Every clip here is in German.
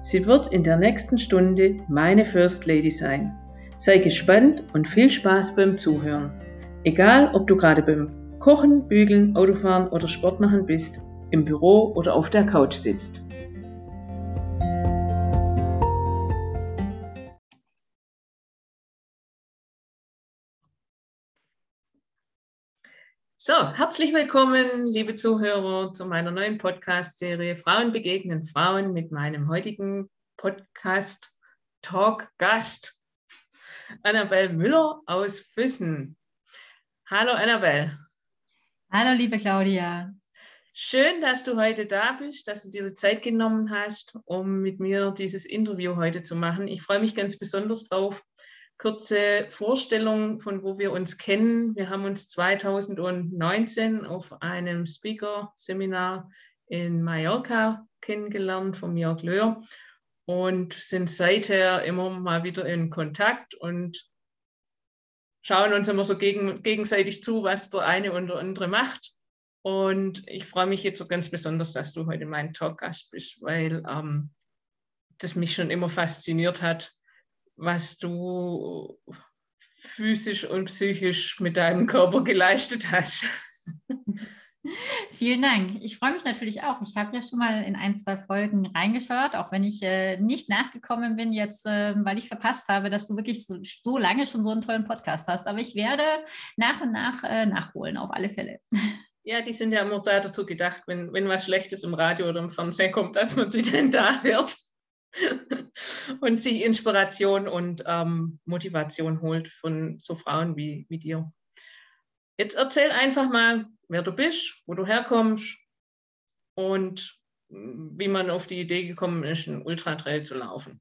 Sie wird in der nächsten Stunde meine First Lady sein. Sei gespannt und viel Spaß beim Zuhören. Egal, ob du gerade beim Kochen, Bügeln, Autofahren oder Sport machen bist, im Büro oder auf der Couch sitzt. So, herzlich willkommen, liebe Zuhörer, zu meiner neuen Podcast-Serie Frauen begegnen Frauen mit meinem heutigen Podcast-Talk-Gast Annabelle Müller aus Füssen. Hallo Annabelle. Hallo liebe Claudia. Schön, dass du heute da bist, dass du dir Zeit genommen hast, um mit mir dieses Interview heute zu machen. Ich freue mich ganz besonders drauf, kurze Vorstellung von wo wir uns kennen. Wir haben uns 2019 auf einem Speaker-Seminar in Mallorca kennengelernt von Jörg Löhr und sind seither immer mal wieder in Kontakt und schauen uns immer so gegen, gegenseitig zu, was der eine und der andere macht. Und ich freue mich jetzt ganz besonders, dass du heute mein Talkgast bist, weil ähm, das mich schon immer fasziniert hat, was du physisch und psychisch mit deinem Körper geleistet hast. Vielen Dank. Ich freue mich natürlich auch. Ich habe ja schon mal in ein, zwei Folgen reingeschaut, auch wenn ich äh, nicht nachgekommen bin jetzt, äh, weil ich verpasst habe, dass du wirklich so, so, lange schon so einen tollen Podcast hast. Aber ich werde nach und nach äh, nachholen, auf alle Fälle. Ja, die sind ja immer da dazu gedacht, wenn, wenn was Schlechtes im Radio oder im Fernsehen kommt, dass man sie dann da hört. und sich Inspiration und ähm, Motivation holt von so Frauen wie, wie dir. Jetzt erzähl einfach mal, wer du bist, wo du herkommst und wie man auf die Idee gekommen ist, einen Ultratrail zu laufen.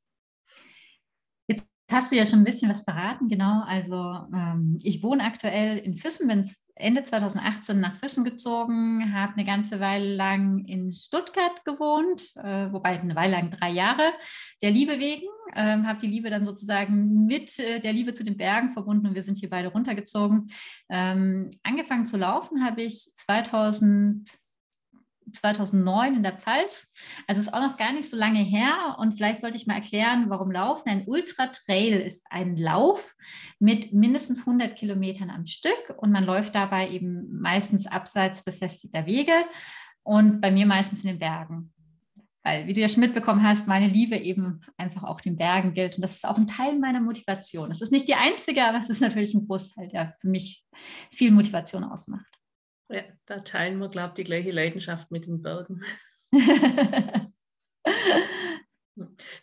Jetzt hast du ja schon ein bisschen was verraten, genau. Also ähm, ich wohne aktuell in Füssen, bin Ende 2018 nach Füssen gezogen, habe eine ganze Weile lang in Stuttgart gewohnt, äh, wobei eine Weile lang drei Jahre, der Liebe wegen. Ähm, habe die Liebe dann sozusagen mit äh, der Liebe zu den Bergen verbunden und wir sind hier beide runtergezogen. Ähm, angefangen zu laufen habe ich 2000 2009 in der Pfalz. Also ist auch noch gar nicht so lange her. Und vielleicht sollte ich mal erklären, warum Laufen. Ein Ultra-Trail ist ein Lauf mit mindestens 100 Kilometern am Stück. Und man läuft dabei eben meistens abseits befestigter Wege und bei mir meistens in den Bergen. Weil, wie du ja schon mitbekommen hast, meine Liebe eben einfach auch den Bergen gilt. Und das ist auch ein Teil meiner Motivation. Das ist nicht die einzige, aber es ist natürlich ein Großteil, der für mich viel Motivation ausmacht. Ja, da teilen wir, glaube ich, die gleiche Leidenschaft mit den Bergen.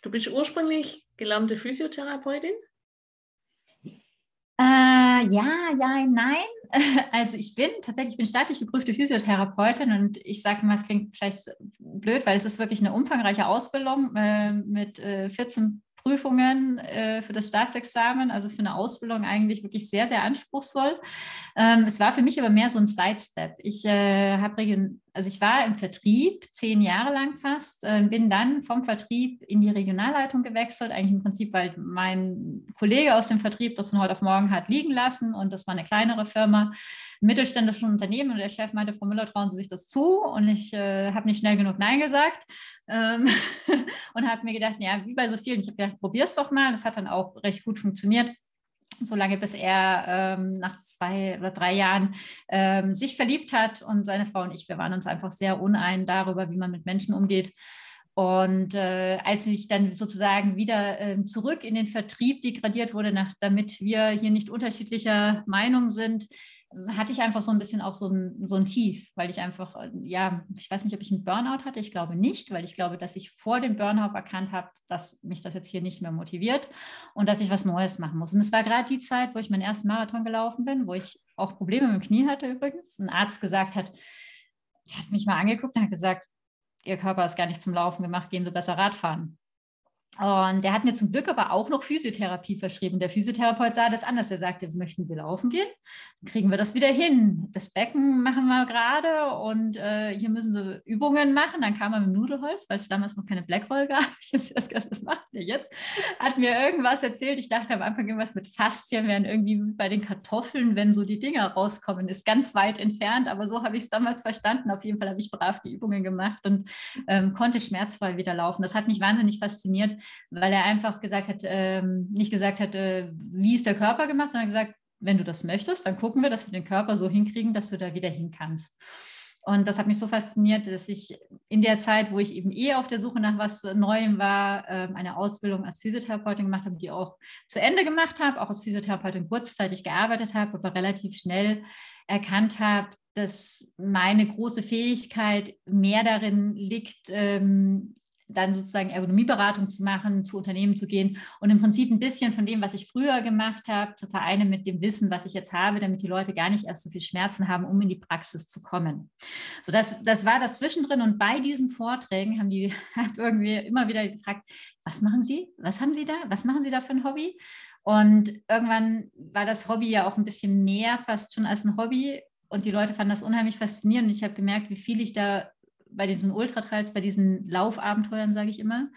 du bist ursprünglich gelernte Physiotherapeutin? Äh, ja, ja, nein. Also ich bin tatsächlich, ich bin staatlich geprüfte Physiotherapeutin und ich sage mal, es klingt vielleicht blöd, weil es ist wirklich eine umfangreiche Ausbildung äh, mit äh, 14 Prüfungen äh, für das Staatsexamen, also für eine Ausbildung eigentlich wirklich sehr, sehr anspruchsvoll. Ähm, es war für mich aber mehr so ein Sidestep. Ich äh, habe also ich war im Vertrieb zehn Jahre lang fast, äh, bin dann vom Vertrieb in die Regionalleitung gewechselt, eigentlich im Prinzip, weil mein Kollege aus dem Vertrieb das von heute auf morgen hat liegen lassen und das war eine kleinere Firma, ein mittelständisches Unternehmen und der Chef meinte, Frau Müller, trauen Sie sich das zu? Und ich äh, habe nicht schnell genug Nein gesagt ähm, und habe mir gedacht, ja, wie bei so vielen, ich habe gedacht, probier es doch mal, das hat dann auch recht gut funktioniert solange bis er ähm, nach zwei oder drei Jahren ähm, sich verliebt hat und seine Frau und ich, wir waren uns einfach sehr unein darüber, wie man mit Menschen umgeht. Und äh, als ich dann sozusagen wieder äh, zurück in den Vertrieb degradiert wurde, nach, damit wir hier nicht unterschiedlicher Meinung sind, hatte ich einfach so ein bisschen auch so ein, so ein Tief, weil ich einfach, äh, ja, ich weiß nicht, ob ich einen Burnout hatte, ich glaube nicht, weil ich glaube, dass ich vor dem Burnout erkannt habe, dass mich das jetzt hier nicht mehr motiviert und dass ich was Neues machen muss. Und es war gerade die Zeit, wo ich meinen ersten Marathon gelaufen bin, wo ich auch Probleme mit dem Knie hatte übrigens. Ein Arzt gesagt hat, der hat mich mal angeguckt und hat gesagt, Ihr Körper ist gar nicht zum Laufen gemacht, gehen Sie besser Radfahren. Und der hat mir zum Glück aber auch noch Physiotherapie verschrieben. Der Physiotherapeut sah das anders. Er sagte, möchten Sie laufen gehen? Kriegen wir das wieder hin. Das Becken machen wir gerade und äh, hier müssen Sie Übungen machen. Dann kam er mit dem Nudelholz, weil es damals noch keine Blackroll gab. Ich habe erst gedacht, was macht der jetzt? Hat mir irgendwas erzählt. Ich dachte am Anfang irgendwas mit Faszien wären irgendwie bei den Kartoffeln, wenn so die Dinger rauskommen. Ist ganz weit entfernt, aber so habe ich es damals verstanden. Auf jeden Fall habe ich brav die Übungen gemacht und ähm, konnte schmerzfrei wieder laufen. Das hat mich wahnsinnig fasziniert weil er einfach gesagt hat, ähm, nicht gesagt hat, äh, wie ist der Körper gemacht, sondern gesagt, wenn du das möchtest, dann gucken wir, dass wir den Körper so hinkriegen, dass du da wieder hin kannst. Und das hat mich so fasziniert, dass ich in der Zeit, wo ich eben eh auf der Suche nach was Neuem war, ähm, eine Ausbildung als Physiotherapeutin gemacht habe, die auch zu Ende gemacht habe, auch als Physiotherapeutin kurzzeitig gearbeitet habe, aber relativ schnell erkannt habe, dass meine große Fähigkeit mehr darin liegt, ähm, dann sozusagen Ergonomieberatung zu machen, zu Unternehmen zu gehen und im Prinzip ein bisschen von dem, was ich früher gemacht habe, zu vereinen mit dem Wissen, was ich jetzt habe, damit die Leute gar nicht erst so viel Schmerzen haben, um in die Praxis zu kommen. So, das, das war das zwischendrin und bei diesen Vorträgen haben die irgendwie immer wieder gefragt, was machen Sie? Was haben Sie da? Was machen Sie da für ein Hobby? Und irgendwann war das Hobby ja auch ein bisschen mehr fast schon als ein Hobby und die Leute fanden das unheimlich faszinierend. Ich habe gemerkt, wie viel ich da bei diesen Ultratrails, bei diesen Laufabenteuern, sage ich immer,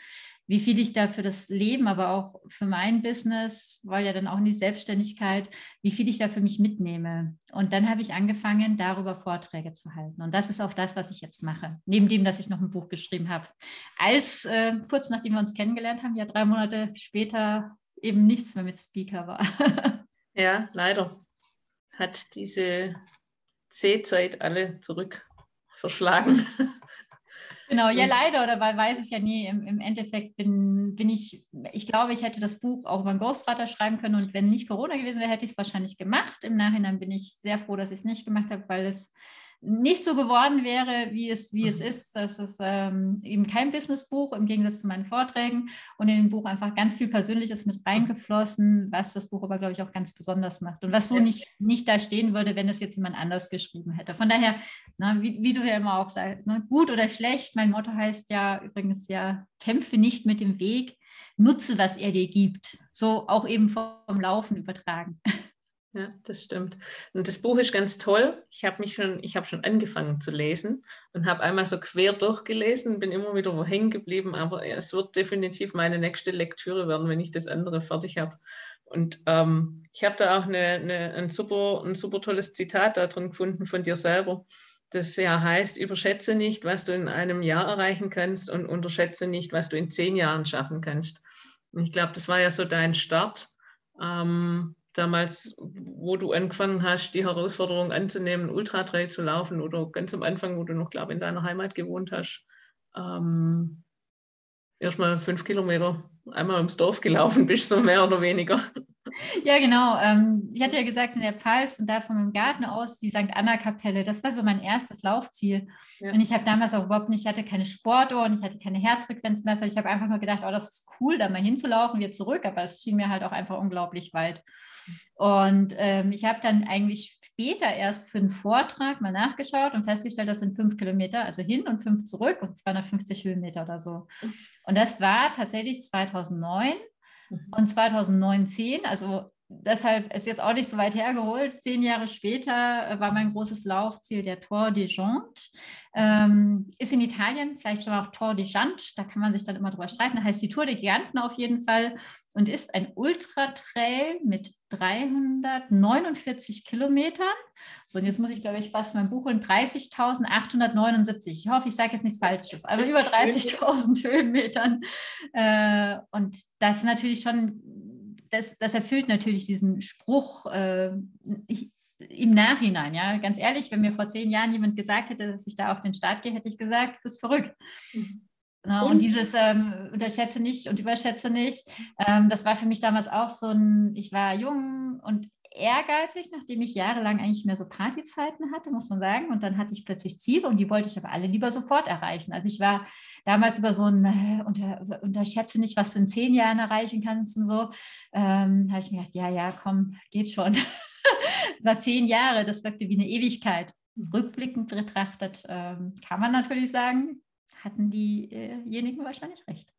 wie viel ich da für das Leben, aber auch für mein Business, weil ja dann auch in die Selbstständigkeit, wie viel ich da für mich mitnehme. Und dann habe ich angefangen, darüber Vorträge zu halten. Und das ist auch das, was ich jetzt mache. Neben dem, dass ich noch ein Buch geschrieben habe. Als äh, kurz nachdem wir uns kennengelernt haben, ja drei Monate später eben nichts mehr mit Speaker war. ja, leider hat diese C-Zeit alle zurück verschlagen. Genau, ja, leider, oder weil weiß es ja nie. Im, Im, Endeffekt bin, bin ich, ich glaube, ich hätte das Buch auch über einen Ghostwriter schreiben können und wenn nicht Corona gewesen wäre, hätte ich es wahrscheinlich gemacht. Im Nachhinein bin ich sehr froh, dass ich es nicht gemacht habe, weil es nicht so geworden wäre, wie es, wie es mhm. ist. Das ist ähm, eben kein Businessbuch im Gegensatz zu meinen Vorträgen und in dem Buch einfach ganz viel Persönliches mit reingeflossen, was das Buch aber, glaube ich, auch ganz besonders macht und was so nicht, nicht da stehen würde, wenn es jetzt jemand anders geschrieben hätte. Von daher, na, wie, wie, du ja immer auch sagst, ne, gut oder schlecht, mein Motto heißt ja übrigens ja, kämpfe nicht mit dem Weg, nutze, was er dir gibt. So auch eben vom Laufen übertragen. Ja, das stimmt. Und das Buch ist ganz toll. Ich habe mich schon, ich habe schon angefangen zu lesen und habe einmal so quer durchgelesen, bin immer wieder wo hängen geblieben, aber es wird definitiv meine nächste Lektüre werden, wenn ich das andere fertig habe. Und ähm, ich habe da auch eine, eine, ein, super, ein super tolles Zitat da drin gefunden von dir selber, das ja heißt, überschätze nicht, was du in einem Jahr erreichen kannst und unterschätze nicht, was du in zehn Jahren schaffen kannst. Und ich glaube, das war ja so dein Start. Ähm, damals, wo du angefangen hast, die Herausforderung anzunehmen, Ultratrail zu laufen oder ganz am Anfang, wo du noch, glaube ich, in deiner Heimat gewohnt hast, ähm, erstmal fünf Kilometer einmal ums Dorf gelaufen bist, so mehr oder weniger. Ja, genau. Ähm, ich hatte ja gesagt, in der Pfalz und da von meinem Garten aus die St. Anna-Kapelle, das war so mein erstes Laufziel. Ja. Und ich habe damals auch überhaupt nicht, ich hatte keine Sportuhr und ich hatte keine Herzfrequenzmesser. Ich habe einfach nur gedacht, oh, das ist cool, da mal hinzulaufen, wieder zurück, aber es schien mir halt auch einfach unglaublich weit. Und ähm, ich habe dann eigentlich später erst für einen Vortrag mal nachgeschaut und festgestellt, das sind fünf Kilometer, also hin und fünf zurück und 250 Höhenmeter oder so. Und das war tatsächlich 2009 mhm. und 2019, also deshalb ist jetzt auch nicht so weit hergeholt. Zehn Jahre später äh, war mein großes Laufziel der Tour des Jantes. Ähm, ist in Italien, vielleicht schon auch Tour des Jantes, da kann man sich dann immer drüber streiten. heißt die Tour der Giganten auf jeden Fall und ist ein Ultratrail mit 349 Kilometern. So, und jetzt muss ich, glaube ich, fast mein Buch holen. 30.879. Ich hoffe, ich sage jetzt nichts Falsches, aber über 30.000 Höhenmetern. Äh, und das ist natürlich schon das, das erfüllt natürlich diesen Spruch äh, im Nachhinein, ja, ganz ehrlich, wenn mir vor zehn Jahren jemand gesagt hätte, dass ich da auf den Start gehe, hätte ich gesagt, du bist verrückt. Mhm. Ja, und, und, dieses ähm, unterschätze nicht und überschätze nicht, ähm, das war für mich damals auch so ein, ich war jung und ehrgeizig, nachdem ich jahrelang eigentlich mehr so Partyzeiten hatte, muss man sagen. Und dann hatte ich plötzlich Ziele und die wollte ich aber alle lieber sofort erreichen. Also ich war damals über so ein, äh, unter, unterschätze nicht, was du in zehn Jahren erreichen kannst und so. Ähm, habe ich mir gedacht, ja, ja, komm, geht schon. war zehn Jahre, das wirkte wie eine Ewigkeit. Rückblickend betrachtet ähm, kann man natürlich sagen, hatten diejenigen wahrscheinlich recht.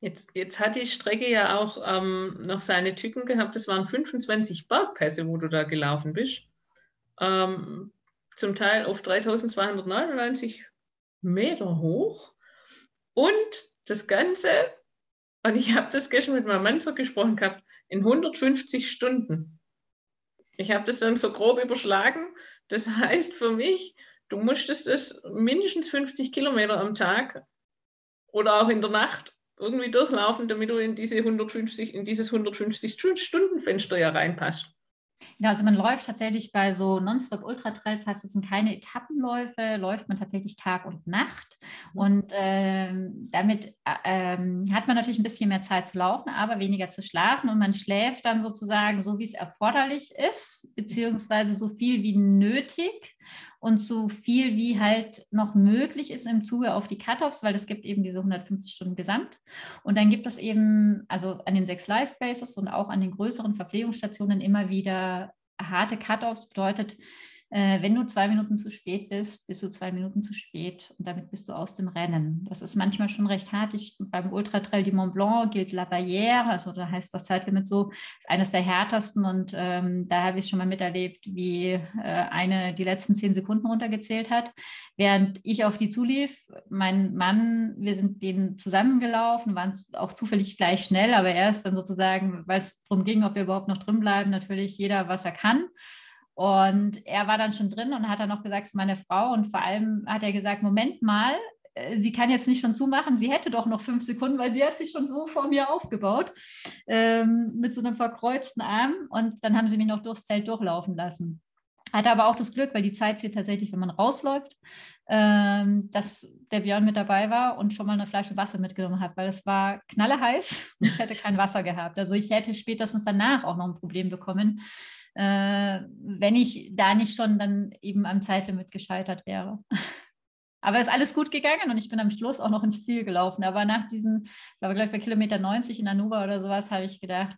Jetzt, jetzt hat die Strecke ja auch ähm, noch seine Tücken gehabt. Das waren 25 Bergpässe, wo du da gelaufen bist. Ähm, zum Teil auf 3299 Meter hoch. Und das Ganze, und ich habe das gestern mit meinem Mann so gesprochen gehabt, in 150 Stunden. Ich habe das dann so grob überschlagen. Das heißt für mich, du musstest es mindestens 50 Kilometer am Tag oder auch in der Nacht irgendwie durchlaufen, damit du in, diese 150, in dieses 150-Stunden-Fenster ja reinpasst. Ja, also man läuft tatsächlich bei so Nonstop-Ultra-Trails, heißt es sind keine Etappenläufe, läuft man tatsächlich Tag und Nacht. Mhm. Und ähm, damit äh, ähm, hat man natürlich ein bisschen mehr Zeit zu laufen, aber weniger zu schlafen. Und man schläft dann sozusagen so, wie es erforderlich ist, beziehungsweise so viel wie nötig und so viel wie halt noch möglich ist im Zuge auf die Cutoffs, weil es gibt eben diese 150 Stunden Gesamt. Und dann gibt es eben, also an den sechs Live-Bases und auch an den größeren Verpflegungsstationen immer wieder harte Cutoffs, bedeutet, äh, wenn du zwei Minuten zu spät bist, bist du zwei Minuten zu spät und damit bist du aus dem Rennen. Das ist manchmal schon recht hart. Ich, beim Ultra Trail du Mont Blanc gilt La Barrière, also da heißt das Zeitlimit so, ist eines der härtesten und ähm, da habe ich schon mal miterlebt, wie äh, eine die letzten zehn Sekunden runtergezählt hat, während ich auf die zulief. Mein Mann, wir sind denen zusammengelaufen, waren auch zufällig gleich schnell, aber er ist dann sozusagen, weil es darum ging, ob wir überhaupt noch drin bleiben, natürlich jeder, was er kann. Und er war dann schon drin und hat dann noch gesagt, es ist meine Frau. Und vor allem hat er gesagt, Moment mal, äh, sie kann jetzt nicht schon zumachen, sie hätte doch noch fünf Sekunden, weil sie hat sich schon so vor mir aufgebaut ähm, mit so einem verkreuzten Arm. Und dann haben sie mich noch durchs Zelt durchlaufen lassen. Hatte aber auch das Glück, weil die Zeit zählt tatsächlich, wenn man rausläuft, ähm, dass der Björn mit dabei war und schon mal eine Flasche Wasser mitgenommen hat, weil es war knalleheiß und ich hätte kein Wasser gehabt. Also ich hätte spätestens danach auch noch ein Problem bekommen, äh, wenn ich da nicht schon dann eben am Zeitlimit gescheitert wäre. Aber es ist alles gut gegangen und ich bin am Schluss auch noch ins Ziel gelaufen. Aber nach diesen, ich glaube, gleich bei Kilometer 90 in Anuba oder sowas, habe ich gedacht,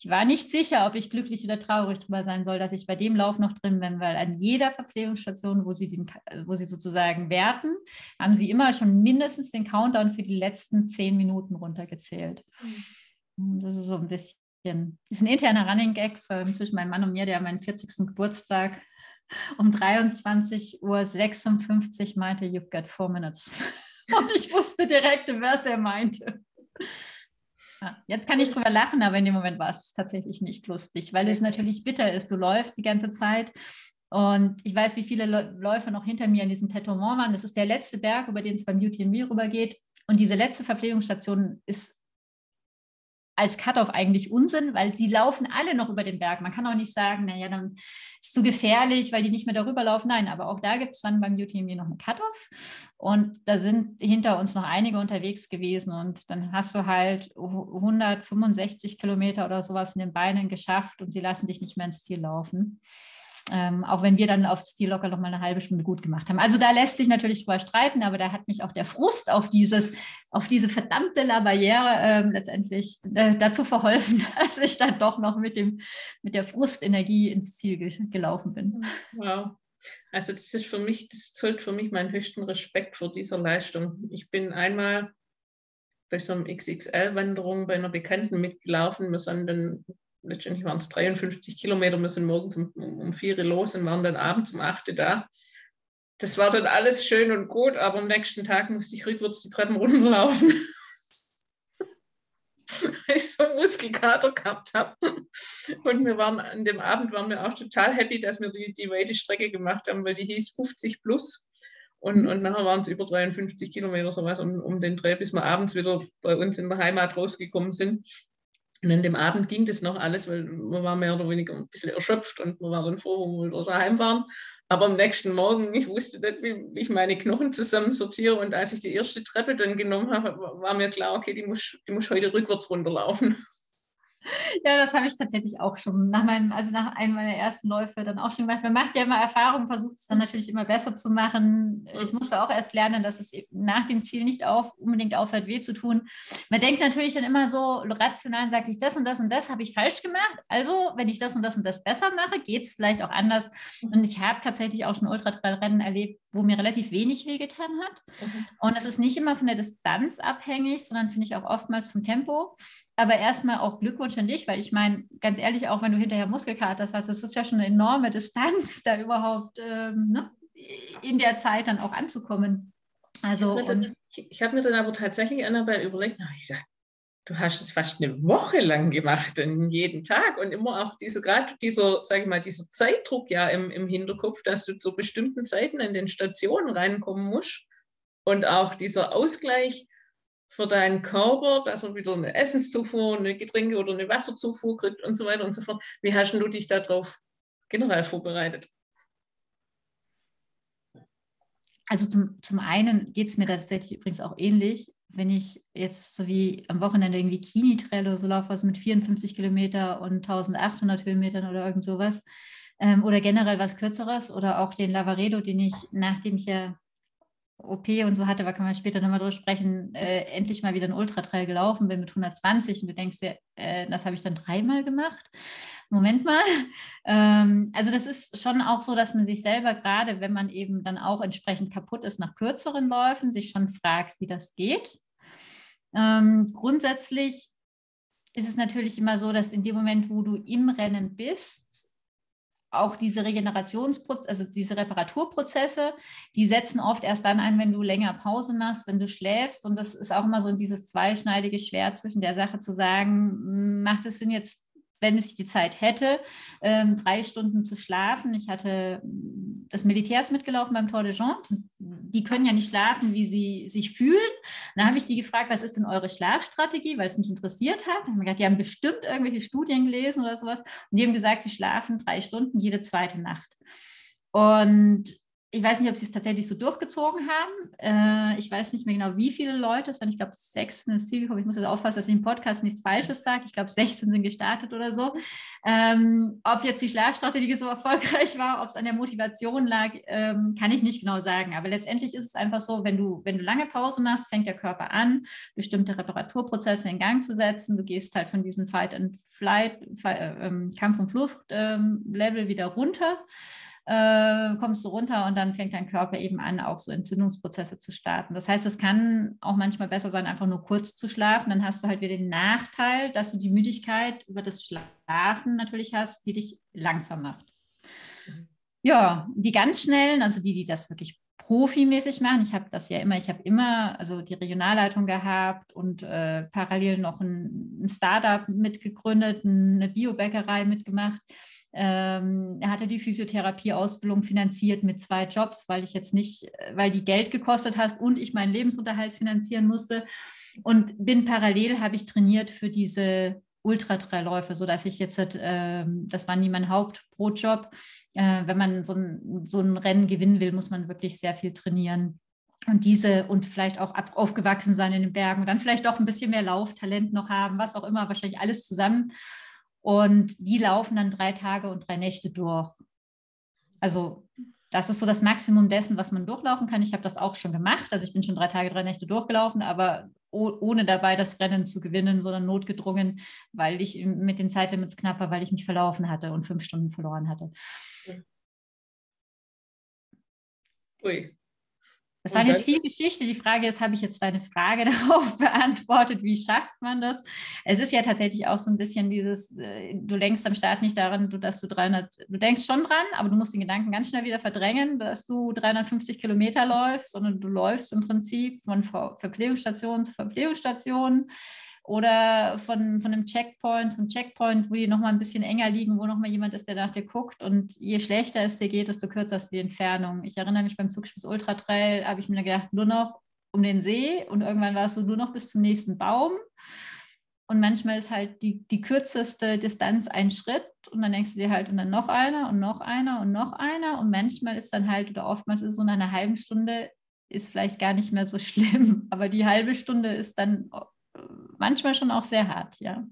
ich war nicht sicher, ob ich glücklich oder traurig darüber sein soll, dass ich bei dem Lauf noch drin bin, weil an jeder Verpflegungsstation, wo sie, den, wo sie sozusagen werten, haben sie immer schon mindestens den Countdown für die letzten zehn Minuten runtergezählt. Mhm. Das ist so ein bisschen ist ein interner Running Gag zwischen meinem Mann und mir, der meinen 40. Geburtstag um 23.56 Uhr meinte, you've got four minutes. Und ich wusste direkt, was er meinte. Jetzt kann ich drüber lachen, aber in dem Moment war es tatsächlich nicht lustig, weil es natürlich bitter ist. Du läufst die ganze Zeit und ich weiß, wie viele Läufer noch hinter mir in diesem Tetomont waren. Das ist der letzte Berg, über den es beim UTMB rübergeht. Und diese letzte Verpflegungsstation ist als Cut-off eigentlich Unsinn, weil sie laufen alle noch über den Berg. Man kann auch nicht sagen, naja, dann ist es zu gefährlich, weil die nicht mehr darüber laufen. Nein, aber auch da gibt es dann beim UTMB noch einen Cut-off. Und da sind hinter uns noch einige unterwegs gewesen. Und dann hast du halt 165 Kilometer oder sowas in den Beinen geschafft und sie lassen dich nicht mehr ins Ziel laufen. Ähm, auch wenn wir dann auf Stil locker noch mal eine halbe Stunde gut gemacht haben. Also da lässt sich natürlich drüber streiten, aber da hat mich auch der Frust auf dieses, auf diese verdammte La Barriere ähm, letztendlich äh, dazu verholfen, dass ich dann doch noch mit dem, mit der Frustenergie ins Ziel ge gelaufen bin. Wow. Also das ist für mich, das zollt für mich meinen höchsten Respekt vor dieser Leistung. Ich bin einmal bei so einem XXL-Wanderung bei einer Bekannten mitgelaufen. Wir sind dann letztendlich waren es 53 Kilometer, wir sind morgens um, um vier los und waren dann abends um acht da. Das war dann alles schön und gut, aber am nächsten Tag musste ich rückwärts die Treppen runterlaufen. weil ich so einen Muskelkater gehabt habe. Und wir waren an dem Abend waren wir auch total happy, dass wir die, die weite Strecke gemacht haben, weil die hieß 50 plus. Und, und nachher waren es über 53 Kilometer sowas um, um den Dreh, bis wir abends wieder bei uns in der Heimat rausgekommen sind. Und an dem Abend ging das noch alles, weil man war mehr oder weniger ein bisschen erschöpft und man war dann froh, wo wir daheim waren. Aber am nächsten Morgen, ich wusste nicht, wie ich meine Knochen zusammen sortiere. Und als ich die erste Treppe dann genommen habe, war mir klar, okay, die muss, die muss heute rückwärts runterlaufen. Ja, das habe ich tatsächlich auch schon nach meinem, also nach einem meiner ersten Läufe dann auch schon gemacht. Man macht ja immer Erfahrungen, versucht es dann natürlich immer besser zu machen. Ich musste auch erst lernen, dass es nach dem Ziel nicht auf, unbedingt aufhört, weh zu tun. Man denkt natürlich dann immer so rational und sagt sich, das und das und das habe ich falsch gemacht. Also, wenn ich das und das und das besser mache, geht es vielleicht auch anders. Und ich habe tatsächlich auch schon Ultratrail-Rennen erlebt, wo mir relativ wenig wehgetan hat. Mhm. Und es ist nicht immer von der Distanz abhängig, sondern finde ich auch oftmals vom Tempo. Aber erstmal auch Glückwunsch an dich, weil ich meine, ganz ehrlich, auch wenn du hinterher Muskelkater hast, das ist ja schon eine enorme Distanz, da überhaupt ähm, ne, in der Zeit dann auch anzukommen. Also, ich habe mir, dann aber tatsächlich Annabelle überlegt, ich dachte, du hast es fast eine Woche lang gemacht, denn jeden Tag und immer auch diese, gerade dieser, sage ich mal, dieser Zeitdruck ja im, im Hinterkopf, dass du zu bestimmten Zeiten in den Stationen reinkommen musst und auch dieser Ausgleich für deinen Körper, dass er wieder eine Essenszufuhr, eine Getränke oder eine Wasserzufuhr kriegt und so weiter und so fort. Wie hast du dich darauf generell vorbereitet? Also zum, zum einen geht es mir tatsächlich übrigens auch ähnlich wenn ich jetzt so wie am Wochenende irgendwie Kini-Trail oder so laufe, was mit 54 Kilometer und 1800 Höhenmetern oder irgend sowas, ähm, oder generell was Kürzeres oder auch den Lavaredo, den ich, nachdem ich ja OP und so hatte, da kann man später nochmal drüber sprechen, äh, endlich mal wieder ein Ultratrail gelaufen bin mit 120 und du denkst dir, äh, das habe ich dann dreimal gemacht. Moment mal. Ähm, also das ist schon auch so, dass man sich selber gerade, wenn man eben dann auch entsprechend kaputt ist nach kürzeren Läufen, sich schon fragt, wie das geht. Ähm, grundsätzlich ist es natürlich immer so, dass in dem Moment, wo du im Rennen bist, auch diese Regenerationsprozesse, also diese Reparaturprozesse, die setzen oft erst dann ein, wenn du länger Pause machst, wenn du schläfst. Und das ist auch immer so dieses zweischneidige Schwert zwischen der Sache zu sagen, macht es Sinn jetzt wenn ich die Zeit hätte, ähm, drei Stunden zu schlafen. Ich hatte mm, das Militärs mitgelaufen beim Tour de Jean. Die können ja nicht schlafen, wie sie sich fühlen. Dann habe ich die gefragt, was ist denn eure Schlafstrategie, weil es mich interessiert hat. Wir gesagt, die haben bestimmt irgendwelche Studien gelesen oder sowas. Und die haben gesagt, sie schlafen drei Stunden jede zweite Nacht. Und ich weiß nicht, ob sie es tatsächlich so durchgezogen haben. Äh, ich weiß nicht mehr genau, wie viele Leute es waren. Ich glaube, sechs sind ins Ziel gekommen. Ich muss jetzt aufpassen, dass ich im Podcast nichts Falsches sage. Ich glaube, 16 sind gestartet oder so. Ähm, ob jetzt die Schlafstrategie so erfolgreich war, ob es an der Motivation lag, ähm, kann ich nicht genau sagen. Aber letztendlich ist es einfach so, wenn du, wenn du lange Pause machst, fängt der Körper an, bestimmte Reparaturprozesse in Gang zu setzen. Du gehst halt von diesem Fight and Flight, äh, ähm, Kampf- und Flucht-Level ähm, wieder runter äh, kommst du runter und dann fängt dein Körper eben an, auch so Entzündungsprozesse zu starten. Das heißt, es kann auch manchmal besser sein, einfach nur kurz zu schlafen. Dann hast du halt wieder den Nachteil, dass du die Müdigkeit über das Schlafen natürlich hast, die dich langsam macht. Mhm. Ja, die ganz schnellen, also die, die das wirklich profimäßig machen. Ich habe das ja immer, ich habe immer also die Regionalleitung gehabt und äh, parallel noch ein, ein Startup mitgegründet, eine Biobäckerei mitgemacht. Ähm, er hatte die Physiotherapieausbildung finanziert mit zwei Jobs, weil ich jetzt nicht, weil die Geld gekostet hat und ich meinen Lebensunterhalt finanzieren musste. Und bin parallel, habe ich trainiert für diese Ultra-Läufe, sodass ich jetzt, äh, das war nie mein Hauptbrotjob. Äh, wenn man so ein, so ein Rennen gewinnen will, muss man wirklich sehr viel trainieren und diese und vielleicht auch ab, aufgewachsen sein in den Bergen und dann vielleicht auch ein bisschen mehr Lauftalent noch haben, was auch immer, wahrscheinlich alles zusammen. Und die laufen dann drei Tage und drei Nächte durch. Also das ist so das Maximum dessen, was man durchlaufen kann. Ich habe das auch schon gemacht. Also ich bin schon drei Tage, drei Nächte durchgelaufen, aber ohne dabei das Rennen zu gewinnen, sondern notgedrungen, weil ich mit den Zeitlimits knapp war, weil ich mich verlaufen hatte und fünf Stunden verloren hatte. Ui. Das war jetzt viel Geschichte. Die Frage ist, habe ich jetzt deine Frage darauf beantwortet? Wie schafft man das? Es ist ja tatsächlich auch so ein bisschen dieses, äh, du denkst am Start nicht daran, dass du 300, du denkst schon dran, aber du musst den Gedanken ganz schnell wieder verdrängen, dass du 350 Kilometer läufst, sondern du läufst im Prinzip von Verpflegungsstation zu Verpflegungsstation oder von, von einem Checkpoint zum Checkpoint, wo die nochmal ein bisschen enger liegen, wo nochmal jemand ist, der nach dir guckt. Und je schlechter es dir geht, desto kürzer ist die Entfernung. Ich erinnere mich beim Zugspitz Ultra Trail, habe ich mir gedacht, nur noch um den See und irgendwann war es so nur noch bis zum nächsten Baum. Und manchmal ist halt die, die kürzeste Distanz ein Schritt und dann denkst du dir halt, und dann noch einer und noch einer und noch einer. Und manchmal ist dann halt, oder oftmals ist es so nach einer halben Stunde, ist vielleicht gar nicht mehr so schlimm. Aber die halbe Stunde ist dann manchmal schon auch sehr hart, ja.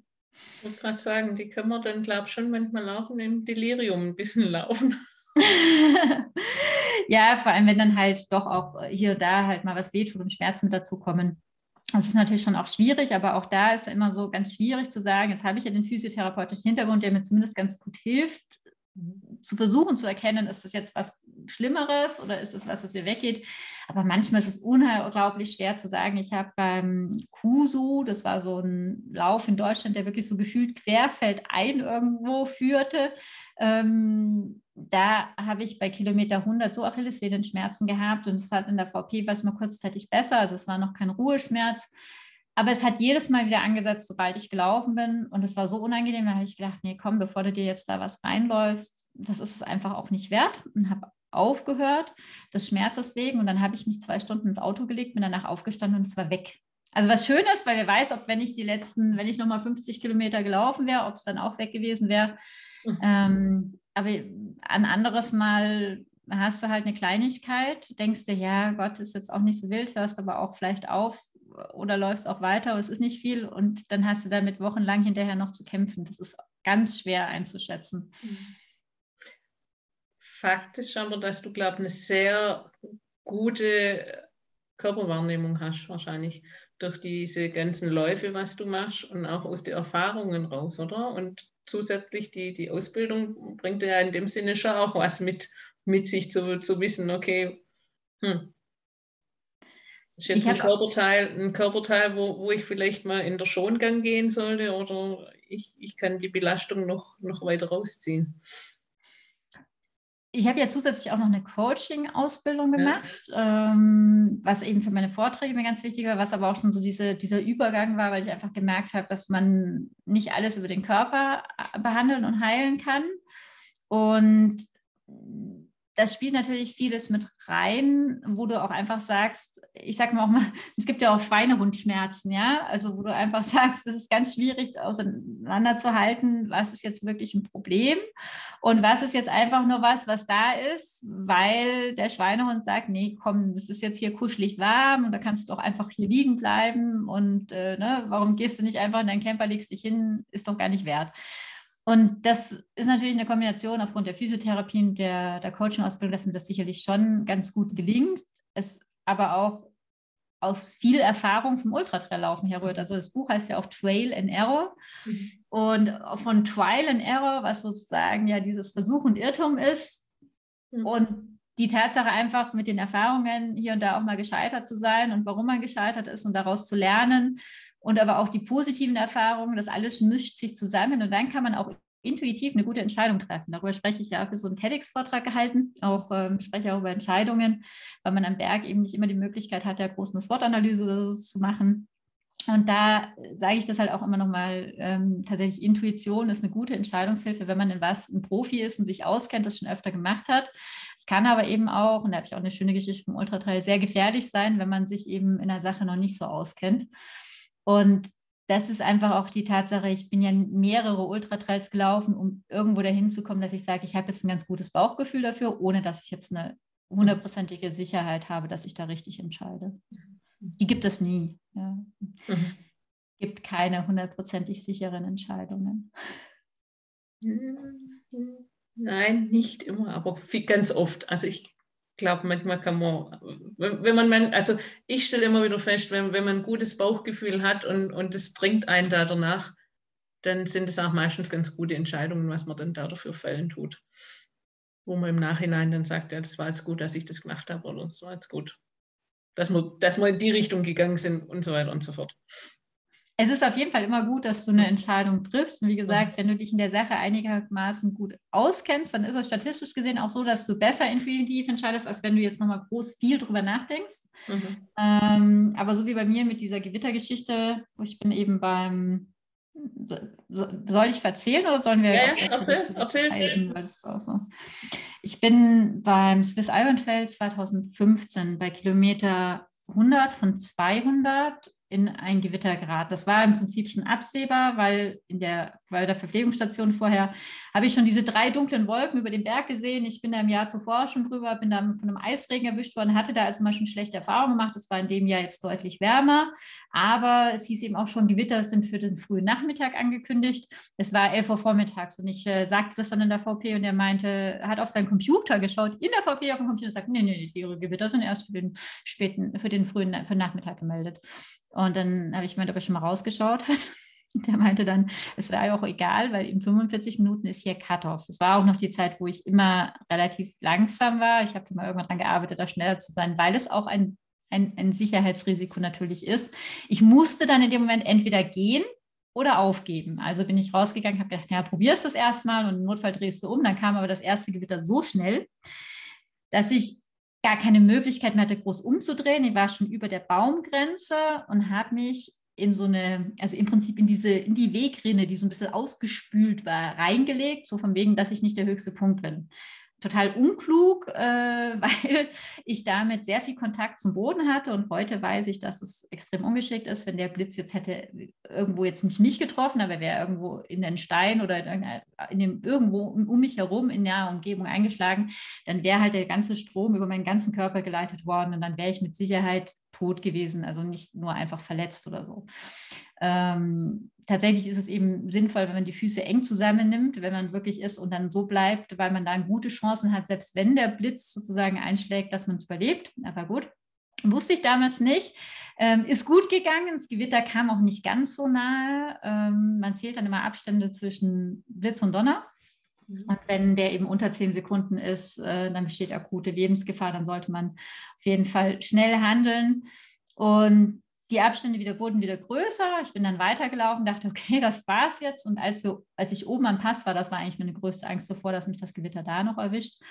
Ich wollte gerade sagen, die können wir dann, glaube ich, schon manchmal auch im Delirium ein bisschen laufen. ja, vor allem, wenn dann halt doch auch hier und da halt mal was wehtut und Schmerzen mit dazukommen. Das ist natürlich schon auch schwierig, aber auch da ist immer so ganz schwierig zu sagen, jetzt habe ich ja den physiotherapeutischen Hintergrund, der mir zumindest ganz gut hilft, zu versuchen zu erkennen, ist das jetzt was Schlimmeres oder ist es was, was mir weggeht? Aber manchmal ist es unglaublich schwer zu sagen. Ich habe beim Kusu, das war so ein Lauf in Deutschland, der wirklich so gefühlt querfeldein irgendwo führte. Ähm, da habe ich bei Kilometer 100 so Achillessehnenschmerzen gehabt und es hat in der VP was mal kurzzeitig besser. Also es war noch kein Ruheschmerz. Aber es hat jedes Mal wieder angesetzt, sobald ich gelaufen bin. Und es war so unangenehm, da habe ich gedacht, nee, komm, bevor du dir jetzt da was reinläufst, das ist es einfach auch nicht wert. Und habe aufgehört, des Schmerzes wegen. Und dann habe ich mich zwei Stunden ins Auto gelegt, bin danach aufgestanden und es war weg. Also was schön ist, weil wer weiß, ob wenn ich die letzten, wenn ich nochmal 50 Kilometer gelaufen wäre, ob es dann auch weg gewesen wäre. Mhm. Ähm, aber ein anderes Mal hast du halt eine Kleinigkeit, denkst dir, ja, Gott ist jetzt auch nicht so wild, hörst aber auch vielleicht auf, oder läufst auch weiter, aber es ist nicht viel und dann hast du damit wochenlang hinterher noch zu kämpfen. Das ist ganz schwer einzuschätzen. Fakt ist aber, dass du, glaube ich, eine sehr gute Körperwahrnehmung hast, wahrscheinlich durch diese ganzen Läufe, was du machst und auch aus den Erfahrungen raus, oder? Und zusätzlich die, die Ausbildung bringt ja in dem Sinne schon auch was mit, mit sich zu, zu wissen, okay, hm, ist jetzt ein Körperteil, ein Körperteil wo, wo ich vielleicht mal in der Schongang gehen sollte oder ich, ich kann die Belastung noch, noch weiter rausziehen. Ich habe ja zusätzlich auch noch eine Coaching-Ausbildung gemacht, ja. ähm, was eben für meine Vorträge mir ganz wichtig war, was aber auch schon so diese, dieser Übergang war, weil ich einfach gemerkt habe, dass man nicht alles über den Körper äh, behandeln und heilen kann. Und das spielt natürlich vieles mit rein, wo du auch einfach sagst, ich sag mal auch mal, es gibt ja auch Schweinehundschmerzen, ja, also wo du einfach sagst, das ist ganz schwierig auseinanderzuhalten, was ist jetzt wirklich ein Problem und was ist jetzt einfach nur was, was da ist, weil der Schweinehund sagt, nee, komm, das ist jetzt hier kuschelig warm und da kannst du doch einfach hier liegen bleiben und äh, ne, warum gehst du nicht einfach in deinen Camper, legst dich hin, ist doch gar nicht wert. Und das ist natürlich eine Kombination aufgrund der Physiotherapie und der, der Coaching-Ausbildung, dass mir das sicherlich schon ganz gut gelingt. Es aber auch aus viel Erfahrung vom Ultratrail-Laufen herrührt. Also das Buch heißt ja auch Trail and Error. Mhm. Und von Trial and Error, was sozusagen ja dieses Versuch und Irrtum ist, mhm. und die Tatsache einfach mit den Erfahrungen hier und da auch mal gescheitert zu sein und warum man gescheitert ist und daraus zu lernen und aber auch die positiven Erfahrungen, das alles mischt sich zusammen und dann kann man auch intuitiv eine gute Entscheidung treffen. Darüber spreche ich ja für so einen TEDx-Vortrag gehalten, auch ähm, spreche auch über Entscheidungen, weil man am Berg eben nicht immer die Möglichkeit hat, der großen SWOT-Analyse zu machen. Und da sage ich das halt auch immer nochmal, ähm, tatsächlich Intuition ist eine gute Entscheidungshilfe, wenn man in was ein Profi ist und sich auskennt, das schon öfter gemacht hat. Es kann aber eben auch, und da habe ich auch eine schöne Geschichte vom Ultratrail, sehr gefährlich sein, wenn man sich eben in der Sache noch nicht so auskennt. Und das ist einfach auch die Tatsache, ich bin ja mehrere Ultratrails gelaufen, um irgendwo dahin zu kommen, dass ich sage, ich habe jetzt ein ganz gutes Bauchgefühl dafür, ohne dass ich jetzt eine hundertprozentige Sicherheit habe, dass ich da richtig entscheide. Die gibt es nie. Ja. Mhm. Gibt keine hundertprozentig sicheren Entscheidungen. Nein, nicht immer, aber ganz oft. Also ich glaube, manchmal kann man, wenn man, also ich stelle immer wieder fest, wenn, wenn man ein gutes Bauchgefühl hat und, und es drängt einen da danach, dann sind es auch meistens ganz gute Entscheidungen, was man dann da dafür fällen tut. Wo man im Nachhinein dann sagt, ja, das war jetzt gut, dass ich das gemacht habe oder das war jetzt gut, dass wir, dass wir in die Richtung gegangen sind und so weiter und so fort es ist auf jeden Fall immer gut, dass du eine Entscheidung triffst. Und wie gesagt, wenn du dich in der Sache einigermaßen gut auskennst, dann ist es statistisch gesehen auch so, dass du besser intuitiv entscheidest, als wenn du jetzt nochmal groß viel drüber nachdenkst. Mhm. Ähm, aber so wie bei mir mit dieser Gewittergeschichte, wo ich bin eben beim soll ich erzählen oder sollen wir? Ja, ja erzähl, erzähl. So. Ich bin beim Swiss Ironfeld 2015 bei Kilometer 100 von 200 in ein Gewitter geraten. Das war im Prinzip schon absehbar, weil in der, bei der Verpflegungsstation vorher habe ich schon diese drei dunklen Wolken über den Berg gesehen. Ich bin da im Jahr zuvor schon drüber, bin da von einem Eisregen erwischt worden, hatte da also mal schon schlechte Erfahrungen gemacht. Es war in dem Jahr jetzt deutlich wärmer, aber es hieß eben auch schon, Gewitter sind für den frühen Nachmittag angekündigt. Es war 11 Uhr vormittags und ich äh, sagte das dann in der VP und er meinte, hat auf seinen Computer geschaut, in der VP auf dem Computer und sagt, nee, nee, die Gewitter sind erst für den späten, für den frühen, für den Nachmittag gemeldet. Und dann habe ich gemeint, ob er schon mal rausgeschaut hat. Der meinte dann, es sei auch egal, weil in 45 Minuten ist hier Cut-off. Es war auch noch die Zeit, wo ich immer relativ langsam war. Ich habe immer irgendwann daran gearbeitet, da schneller zu sein, weil es auch ein, ein, ein Sicherheitsrisiko natürlich ist. Ich musste dann in dem Moment entweder gehen oder aufgeben. Also bin ich rausgegangen, habe gedacht, ja, probierst es erstmal und im Notfall drehst du um. Dann kam aber das erste Gewitter so schnell, dass ich gar keine Möglichkeit mehr hatte, groß umzudrehen. Ich war schon über der Baumgrenze und habe mich in so eine, also im Prinzip in diese, in die Wegrinne, die so ein bisschen ausgespült war, reingelegt, so von wegen, dass ich nicht der höchste Punkt bin total unklug, äh, weil ich damit sehr viel Kontakt zum Boden hatte. Und heute weiß ich, dass es extrem ungeschickt ist, wenn der Blitz jetzt hätte irgendwo jetzt nicht mich getroffen, aber wäre irgendwo in den Stein oder in, in dem, irgendwo um mich herum in der Umgebung eingeschlagen, dann wäre halt der ganze Strom über meinen ganzen Körper geleitet worden. Und dann wäre ich mit Sicherheit tot gewesen, also nicht nur einfach verletzt oder so. Ähm, tatsächlich ist es eben sinnvoll, wenn man die Füße eng zusammennimmt, wenn man wirklich ist und dann so bleibt, weil man dann gute Chancen hat, selbst wenn der Blitz sozusagen einschlägt, dass man es überlebt. Aber gut, wusste ich damals nicht. Ähm, ist gut gegangen, das Gewitter kam auch nicht ganz so nahe. Ähm, man zählt dann immer Abstände zwischen Blitz und Donner. Und wenn der eben unter zehn Sekunden ist, äh, dann besteht akute Lebensgefahr, dann sollte man auf jeden Fall schnell handeln. Und die Abstände wieder wurden wieder größer. Ich bin dann weitergelaufen, dachte, okay, das war's jetzt. Und als, wir, als ich oben am Pass war, das war eigentlich meine größte Angst zuvor, dass mich das Gewitter da noch erwischt,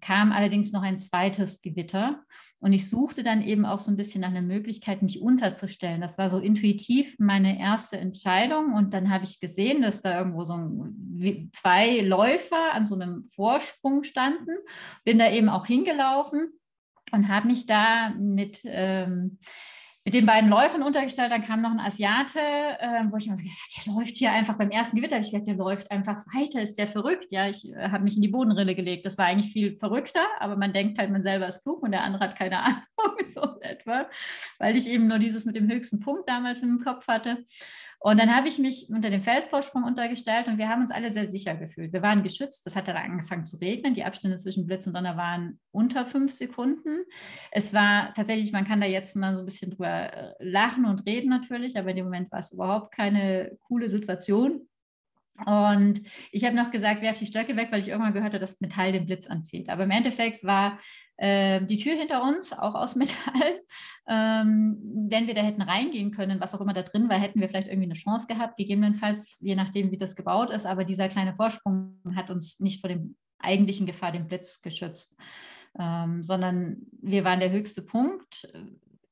kam allerdings noch ein zweites Gewitter. Und ich suchte dann eben auch so ein bisschen nach einer Möglichkeit, mich unterzustellen. Das war so intuitiv meine erste Entscheidung. Und dann habe ich gesehen, dass da irgendwo so ein, zwei Läufer an so einem Vorsprung standen. Bin da eben auch hingelaufen und habe mich da mit. Ähm, mit den beiden Läufern untergestellt. Dann kam noch ein Asiate, äh, wo ich mir gedacht habe, der läuft hier einfach beim ersten Gewitter. Ich gedacht, der läuft einfach weiter, ist der verrückt? Ja, ich äh, habe mich in die Bodenrille gelegt. Das war eigentlich viel verrückter, aber man denkt halt, man selber ist klug und der andere hat keine Ahnung, so etwa, weil ich eben nur dieses mit dem höchsten Punkt damals im Kopf hatte. Und dann habe ich mich unter dem Felsvorsprung untergestellt und wir haben uns alle sehr sicher gefühlt. Wir waren geschützt, das hat dann angefangen zu regnen. Die Abstände zwischen Blitz und Donner waren unter fünf Sekunden. Es war tatsächlich, man kann da jetzt mal so ein bisschen drüber äh, lachen und reden natürlich, aber in dem Moment war es überhaupt keine coole Situation. Und ich habe noch gesagt, werf die Stöcke weg, weil ich irgendwann gehört habe, dass Metall den Blitz anzieht. Aber im Endeffekt war äh, die Tür hinter uns auch aus Metall. Ähm, wenn wir da hätten reingehen können, was auch immer da drin war, hätten wir vielleicht irgendwie eine Chance gehabt, gegebenenfalls, je nachdem, wie das gebaut ist. Aber dieser kleine Vorsprung hat uns nicht vor dem eigentlichen Gefahr, dem Blitz geschützt. Ähm, sondern wir waren der höchste Punkt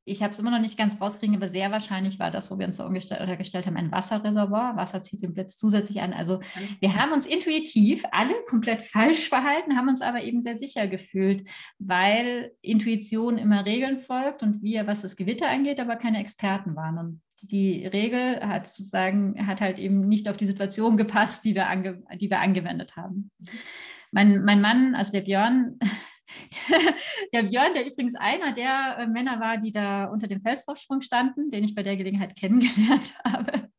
ich habe es immer noch nicht ganz rauskriegen, aber sehr wahrscheinlich war das, wo wir uns so umgestellt haben, ein Wasserreservoir. Wasser zieht den Blitz zusätzlich an. Also wir haben uns intuitiv alle komplett falsch verhalten, haben uns aber eben sehr sicher gefühlt, weil Intuition immer Regeln folgt und wir, was das Gewitter angeht, aber keine Experten waren. Und die Regel hat sozusagen, hat halt eben nicht auf die Situation gepasst, die wir, ange, die wir angewendet haben. Mein, mein Mann, also der Björn, der Björn, der übrigens einer der äh, Männer war, die da unter dem Felsvorsprung standen, den ich bei der Gelegenheit kennengelernt habe.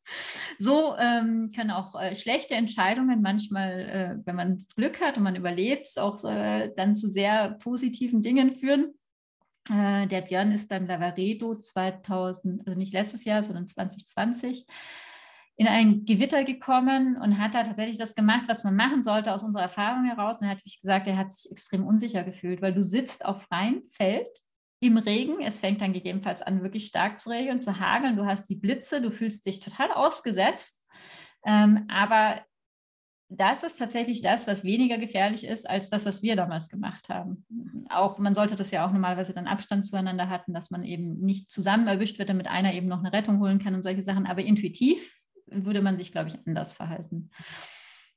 So ähm, können auch äh, schlechte Entscheidungen manchmal, äh, wenn man Glück hat und man überlebt, auch äh, dann zu sehr positiven Dingen führen. Äh, der Björn ist beim Lavaredo 2000, also nicht letztes Jahr, sondern 2020 in ein Gewitter gekommen und hat da tatsächlich das gemacht, was man machen sollte aus unserer Erfahrung heraus. Und er hat sich gesagt, er hat sich extrem unsicher gefühlt, weil du sitzt auf freiem Feld im Regen. Es fängt dann gegebenenfalls an, wirklich stark zu regeln, zu hageln. Du hast die Blitze, du fühlst dich total ausgesetzt. Ähm, aber das ist tatsächlich das, was weniger gefährlich ist als das, was wir damals gemacht haben. Auch man sollte das ja auch normalerweise dann Abstand zueinander hatten, dass man eben nicht zusammen erwischt wird, damit einer eben noch eine Rettung holen kann und solche Sachen. Aber intuitiv würde man sich, glaube ich, anders verhalten.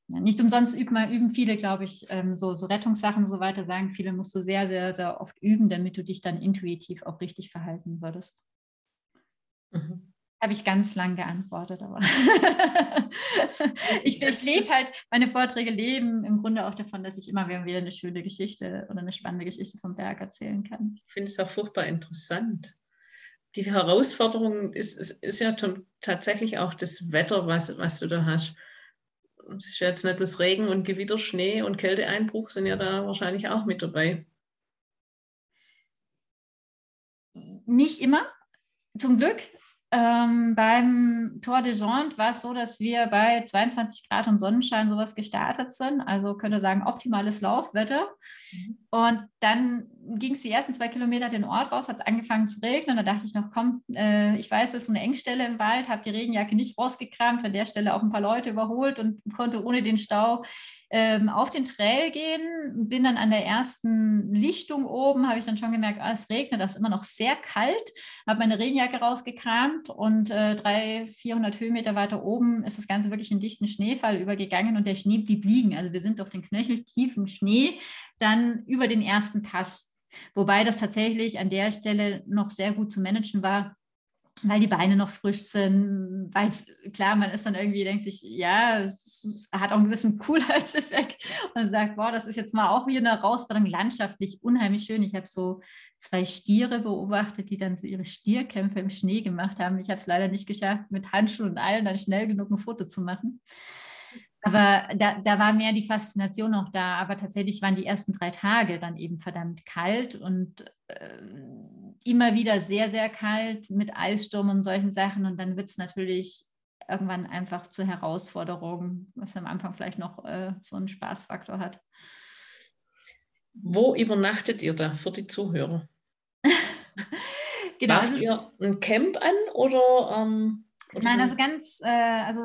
Ja, nicht umsonst üben, üben viele, glaube ich, ähm, so, so Rettungssachen und so weiter, sagen viele, musst du sehr, sehr, sehr oft üben, damit du dich dann intuitiv auch richtig verhalten würdest. Mhm. Habe ich ganz lang geantwortet, aber ich, ich lebe halt, meine Vorträge leben im Grunde auch davon, dass ich immer wieder eine schöne Geschichte oder eine spannende Geschichte vom Berg erzählen kann. Ich finde es auch furchtbar interessant die Herausforderung ist, ist, ist ja tatsächlich auch das Wetter, was, was du da hast. Es ist ja jetzt nicht bloß Regen und Gewitter, Schnee und Kälteeinbruch sind ja da wahrscheinlich auch mit dabei. Nicht immer, zum Glück. ähm, beim Tour de Jonte war es so, dass wir bei 22 Grad und Sonnenschein sowas gestartet sind. Also könnte sagen, optimales Laufwetter. Mhm. Und dann ging es die ersten zwei Kilometer den Ort raus, hat es angefangen zu regnen. Da dachte ich noch, komm, äh, ich weiß, es ist eine Engstelle im Wald, habe die Regenjacke nicht rausgekramt, an der Stelle auch ein paar Leute überholt und konnte ohne den Stau ähm, auf den Trail gehen. Bin dann an der ersten Lichtung oben, habe ich dann schon gemerkt, ah, es regnet, das ist immer noch sehr kalt. Habe meine Regenjacke rausgekramt und äh, 300, 400 Höhenmeter weiter oben ist das Ganze wirklich in dichten Schneefall übergegangen und der Schnee blieb liegen. Also wir sind auf den knöcheltiefen Schnee dann über den ersten Pass. Wobei das tatsächlich an der Stelle noch sehr gut zu managen war, weil die Beine noch frisch sind, weil klar, man ist dann irgendwie, denkt sich, ja, es hat auch einen gewissen Coolheitseffekt und sagt, boah, das ist jetzt mal auch wieder eine Herausforderung, landschaftlich unheimlich schön. Ich habe so zwei Stiere beobachtet, die dann so ihre Stierkämpfe im Schnee gemacht haben. Ich habe es leider nicht geschafft, mit Handschuhen und allen dann schnell genug ein Foto zu machen. Aber da, da war mehr die Faszination noch da. Aber tatsächlich waren die ersten drei Tage dann eben verdammt kalt und äh, immer wieder sehr, sehr kalt mit Eissturm und solchen Sachen. Und dann wird es natürlich irgendwann einfach zur Herausforderung, was am Anfang vielleicht noch äh, so einen Spaßfaktor hat. Wo übernachtet ihr da für die Zuhörer? genau. Macht ihr ein Camp an oder ähm, Nein, also ganz, äh, also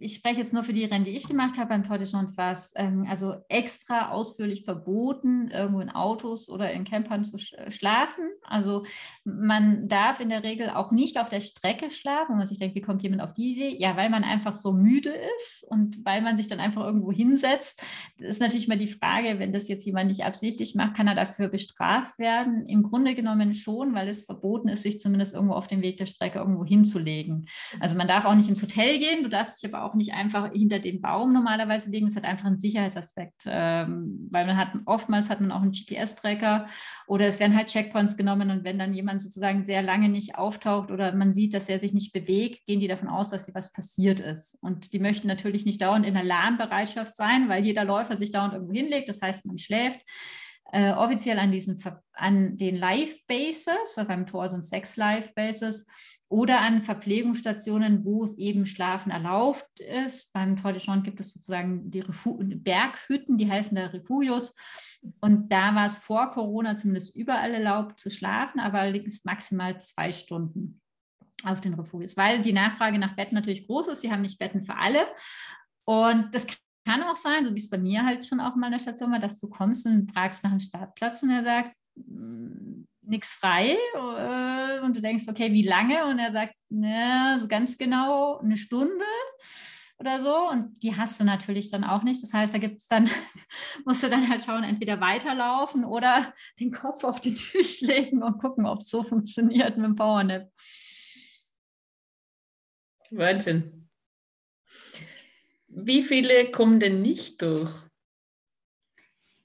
ich spreche jetzt nur für die Rennen, die ich gemacht habe. Beim Tour de Chant war ähm, also extra ausführlich verboten, irgendwo in Autos oder in Campern zu sch schlafen. Also man darf in der Regel auch nicht auf der Strecke schlafen, wo man sich denkt, wie kommt jemand auf die Idee? Ja, weil man einfach so müde ist und weil man sich dann einfach irgendwo hinsetzt. Das ist natürlich mal die Frage, wenn das jetzt jemand nicht absichtlich macht, kann er dafür bestraft werden? Im Grunde genommen schon, weil es verboten ist, sich zumindest irgendwo auf dem Weg der Strecke irgendwo hinzulegen. Also man darf auch nicht ins Hotel gehen, du darfst dich aber auch nicht einfach hinter dem Baum normalerweise legen. Das hat einfach einen Sicherheitsaspekt, ähm, weil man hat oftmals hat man auch einen GPS-Tracker oder es werden halt Checkpoints genommen und wenn dann jemand sozusagen sehr lange nicht auftaucht oder man sieht, dass er sich nicht bewegt, gehen die davon aus, dass was passiert ist. Und die möchten natürlich nicht dauernd in Alarmbereitschaft sein, weil jeder Läufer sich dauernd irgendwo hinlegt. Das heißt, man schläft. Äh, offiziell an diesen an den Live-Bases, beim Tor sind sechs Live-Bases, oder an Verpflegungsstationen, wo es eben Schlafen erlaubt ist. Beim Tour de Chant gibt es sozusagen die Refu Berghütten, die heißen da Refugios. Und da war es vor Corona zumindest überall erlaubt zu schlafen, aber allerdings maximal zwei Stunden auf den Refugios, weil die Nachfrage nach Betten natürlich groß ist. Sie haben nicht Betten für alle. Und das kann auch sein, so wie es bei mir halt schon auch mal in der Station war, dass du kommst und fragst nach einem Startplatz und er sagt, nichts frei äh, und du denkst, okay, wie lange? Und er sagt, ne, so ganz genau eine Stunde oder so. Und die hast du natürlich dann auch nicht. Das heißt, da gibt es dann, musst du dann halt schauen, entweder weiterlaufen oder den Kopf auf den Tisch legen und gucken, ob es so funktioniert mit dem Powernap. Wahnsinn. Wie viele kommen denn nicht durch?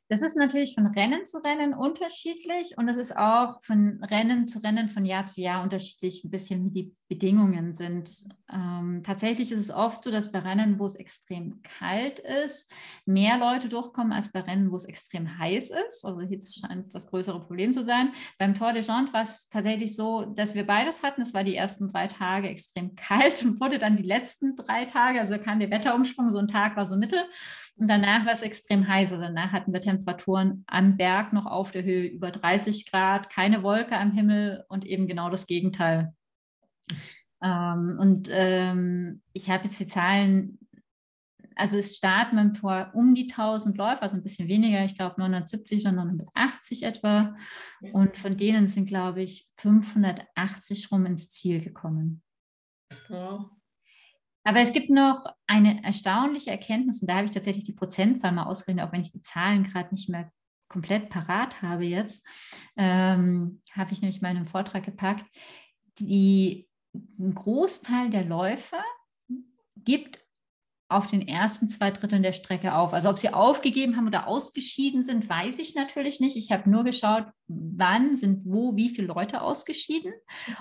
Das ist natürlich von Rennen zu Rennen unterschiedlich und es ist auch von Rennen zu Rennen, von Jahr zu Jahr unterschiedlich, ein bisschen wie die Bedingungen sind. Ähm, tatsächlich ist es oft so, dass bei Rennen, wo es extrem kalt ist, mehr Leute durchkommen als bei Rennen, wo es extrem heiß ist. Also Hitze scheint das größere Problem zu sein. Beim Tour de Jean war es tatsächlich so, dass wir beides hatten. Es war die ersten drei Tage extrem kalt und wurde dann die letzten drei Tage, also kam der Wetterumschwung, so ein Tag war so mittel. Und danach war es extrem heiß. Also danach hatten wir Temperaturen am Berg noch auf der Höhe über 30 Grad, keine Wolke am Himmel und eben genau das Gegenteil. Ähm, und ähm, ich habe jetzt die Zahlen, also es starten beim Tor um die 1000 Läufer, also ein bisschen weniger, ich glaube 970 oder 980 etwa. Und von denen sind, glaube ich, 580 rum ins Ziel gekommen. Ja. Aber es gibt noch eine erstaunliche Erkenntnis, und da habe ich tatsächlich die Prozentzahl mal ausgerechnet, auch wenn ich die Zahlen gerade nicht mehr komplett parat habe jetzt, ähm, habe ich nämlich mal in einen Vortrag gepackt. Die, ein Großteil der Läufer gibt auf den ersten zwei Dritteln der Strecke auf. Also ob sie aufgegeben haben oder ausgeschieden sind, weiß ich natürlich nicht. Ich habe nur geschaut, wann sind wo wie viele Leute ausgeschieden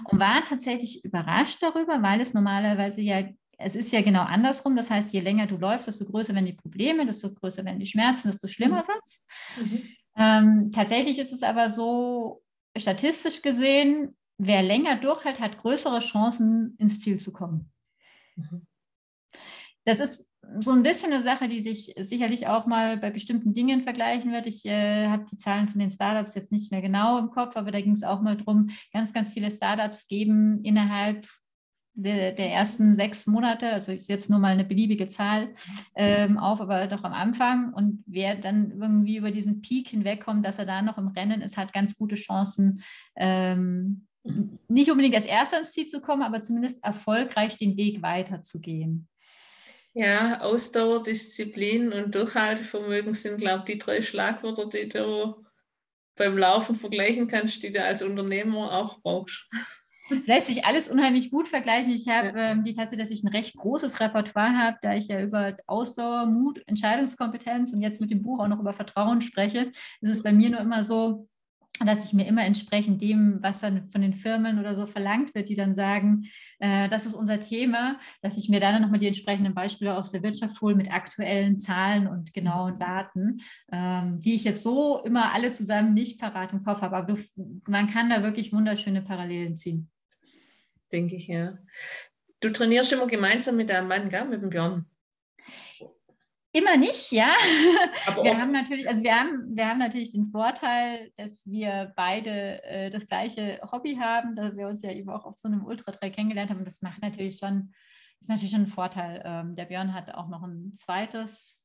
und war tatsächlich überrascht darüber, weil es normalerweise ja es ist ja genau andersrum. Das heißt, je länger du läufst, desto größer werden die Probleme, desto größer werden die Schmerzen, desto schlimmer mhm. wird es. Mhm. Ähm, tatsächlich ist es aber so, statistisch gesehen, wer länger durchhält, hat größere Chancen, ins Ziel zu kommen. Mhm. Das ist so ein bisschen eine Sache, die sich sicherlich auch mal bei bestimmten Dingen vergleichen wird. Ich äh, habe die Zahlen von den Startups jetzt nicht mehr genau im Kopf, aber da ging es auch mal darum, ganz, ganz viele Startups geben innerhalb der, der, ersten sechs Monate, also ist jetzt nur mal eine beliebige Zahl ähm, auf, aber doch am Anfang. Und wer dann irgendwie über diesen Peak hinwegkommt, dass er da noch im Rennen ist, hat ganz gute Chancen, ähm, nicht unbedingt als Erster ins Ziel zu kommen, aber zumindest erfolgreich den Weg weiterzugehen. Ja, Ausdauer, Disziplin und Durchhaltevermögen sind, glaube ich, die drei Schlagwörter, die du beim Laufen vergleichen kannst, die du als Unternehmer auch brauchst. Das lässt sich alles unheimlich gut vergleichen. Ich habe ja. ähm, die Tatsache, dass ich ein recht großes Repertoire habe, da ich ja über Ausdauer, Mut, Entscheidungskompetenz und jetzt mit dem Buch auch noch über Vertrauen spreche, ist es bei mir nur immer so, dass ich mir immer entsprechend dem, was dann von den Firmen oder so verlangt wird, die dann sagen, äh, das ist unser Thema, dass ich mir dann nochmal die entsprechenden Beispiele aus der Wirtschaft hole mit aktuellen Zahlen und genauen Daten, ähm, die ich jetzt so immer alle zusammen nicht parat im Kopf habe. Aber man kann da wirklich wunderschöne Parallelen ziehen. Denke ich, ja. Du trainierst immer gemeinsam mit deinem Mann, gell? mit dem Björn. Immer nicht, ja. Aber wir haben natürlich, also wir haben, wir haben natürlich den Vorteil, dass wir beide äh, das gleiche Hobby haben, dass wir uns ja eben auch auf so einem Ultratrail kennengelernt haben. Und das macht natürlich schon, ist natürlich schon ein Vorteil. Ähm, der Björn hat auch noch ein zweites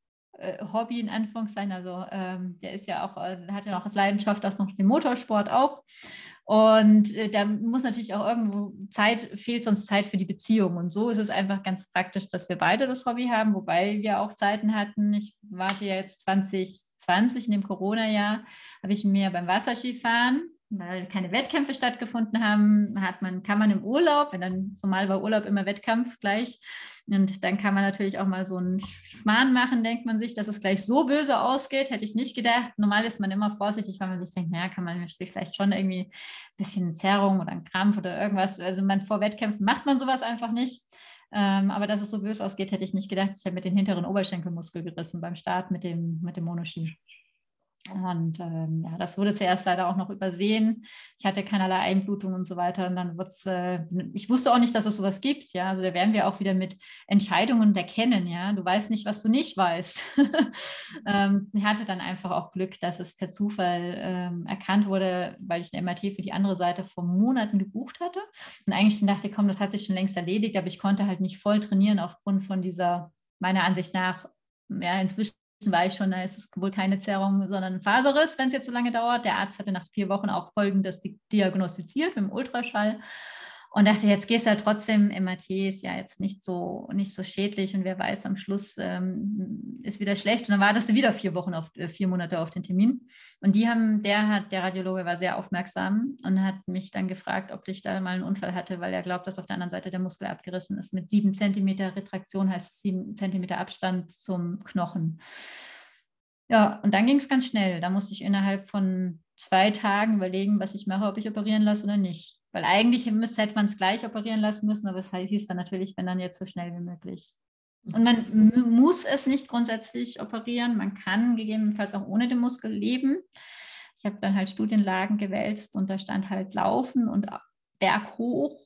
Hobby in Anführungszeichen. Also ähm, der ist ja auch, äh, hat ja auch als Leidenschaft das noch den Motorsport auch. Und äh, da muss natürlich auch irgendwo Zeit, fehlt sonst Zeit für die Beziehung. Und so ist es einfach ganz praktisch, dass wir beide das Hobby haben, wobei wir auch Zeiten hatten. Ich warte ja jetzt 2020 in dem Corona-Jahr, habe ich mir beim Wasserskifahren weil keine Wettkämpfe stattgefunden haben, hat man, kann man im Urlaub, wenn dann normal war Urlaub immer Wettkampf gleich, und dann kann man natürlich auch mal so einen Schmarrn machen, denkt man sich, dass es gleich so böse ausgeht, hätte ich nicht gedacht. Normal ist man immer vorsichtig, weil man sich denkt, naja, kann man vielleicht schon irgendwie ein bisschen Zerrung oder ein Krampf oder irgendwas, also man vor Wettkämpfen macht man sowas einfach nicht. Ähm, aber dass es so böse ausgeht, hätte ich nicht gedacht. Ich habe mit den hinteren Oberschenkelmuskel gerissen beim Start mit dem, mit dem Monoski. Und ähm, ja, das wurde zuerst leider auch noch übersehen. Ich hatte keinerlei Einblutung und so weiter. Und dann wurde es, äh, ich wusste auch nicht, dass es sowas gibt. Ja, also da werden wir auch wieder mit Entscheidungen erkennen. Ja, du weißt nicht, was du nicht weißt. ähm, ich hatte dann einfach auch Glück, dass es per Zufall ähm, erkannt wurde, weil ich eine MRT für die andere Seite vor Monaten gebucht hatte. Und eigentlich dachte, komm, das hat sich schon längst erledigt, aber ich konnte halt nicht voll trainieren aufgrund von dieser, meiner Ansicht nach, ja, inzwischen weiß schon, da ist es wohl keine Zerrung, sondern ein Faserriss, wenn es jetzt so lange dauert. Der Arzt hatte nach vier Wochen auch Folgendes diagnostiziert mit dem Ultraschall und dachte, jetzt gehst du ja trotzdem, MRT ist ja jetzt nicht so, nicht so schädlich und wer weiß, am Schluss ähm, ist wieder schlecht. Und dann wartest du wieder vier Wochen auf, äh, vier Monate auf den Termin. Und die haben, der hat, der Radiologe war sehr aufmerksam und hat mich dann gefragt, ob ich da mal einen Unfall hatte, weil er glaubt, dass auf der anderen Seite der Muskel abgerissen ist. Mit sieben Zentimeter Retraktion heißt es sieben Zentimeter Abstand zum Knochen. Ja, und dann ging es ganz schnell. Da musste ich innerhalb von zwei Tagen überlegen, was ich mache, ob ich operieren lasse oder nicht. Weil eigentlich müsste, hätte man es gleich operieren lassen müssen, aber es hieß dann natürlich, wenn dann jetzt so schnell wie möglich. Und man muss es nicht grundsätzlich operieren. Man kann gegebenenfalls auch ohne den Muskel leben. Ich habe dann halt Studienlagen gewälzt und da stand halt Laufen und berghoch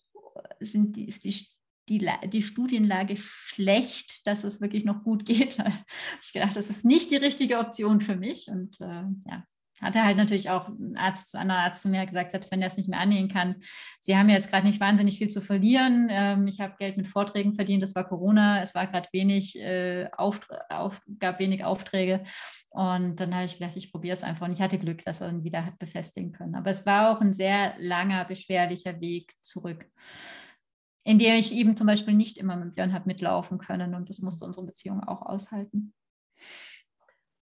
sind die, ist die, die, die Studienlage schlecht, dass es wirklich noch gut geht. Ich gedacht, das ist nicht die richtige Option für mich. Und äh, ja, hat er halt natürlich auch ein Arzt, anderer Arzt zu mir gesagt, selbst wenn er es nicht mehr annehmen kann, sie haben jetzt gerade nicht wahnsinnig viel zu verlieren. Ähm, ich habe Geld mit Vorträgen verdient, das war Corona, es war gerade wenig, äh, auf, auf, gab wenig Aufträge. Und dann habe ich gedacht, ich probiere es einfach. Und ich hatte Glück, dass er ihn wieder hat befestigen können. Aber es war auch ein sehr langer, beschwerlicher Weg zurück, in dem ich eben zum Beispiel nicht immer mit Björn habe mitlaufen können. Und das musste unsere Beziehung auch aushalten.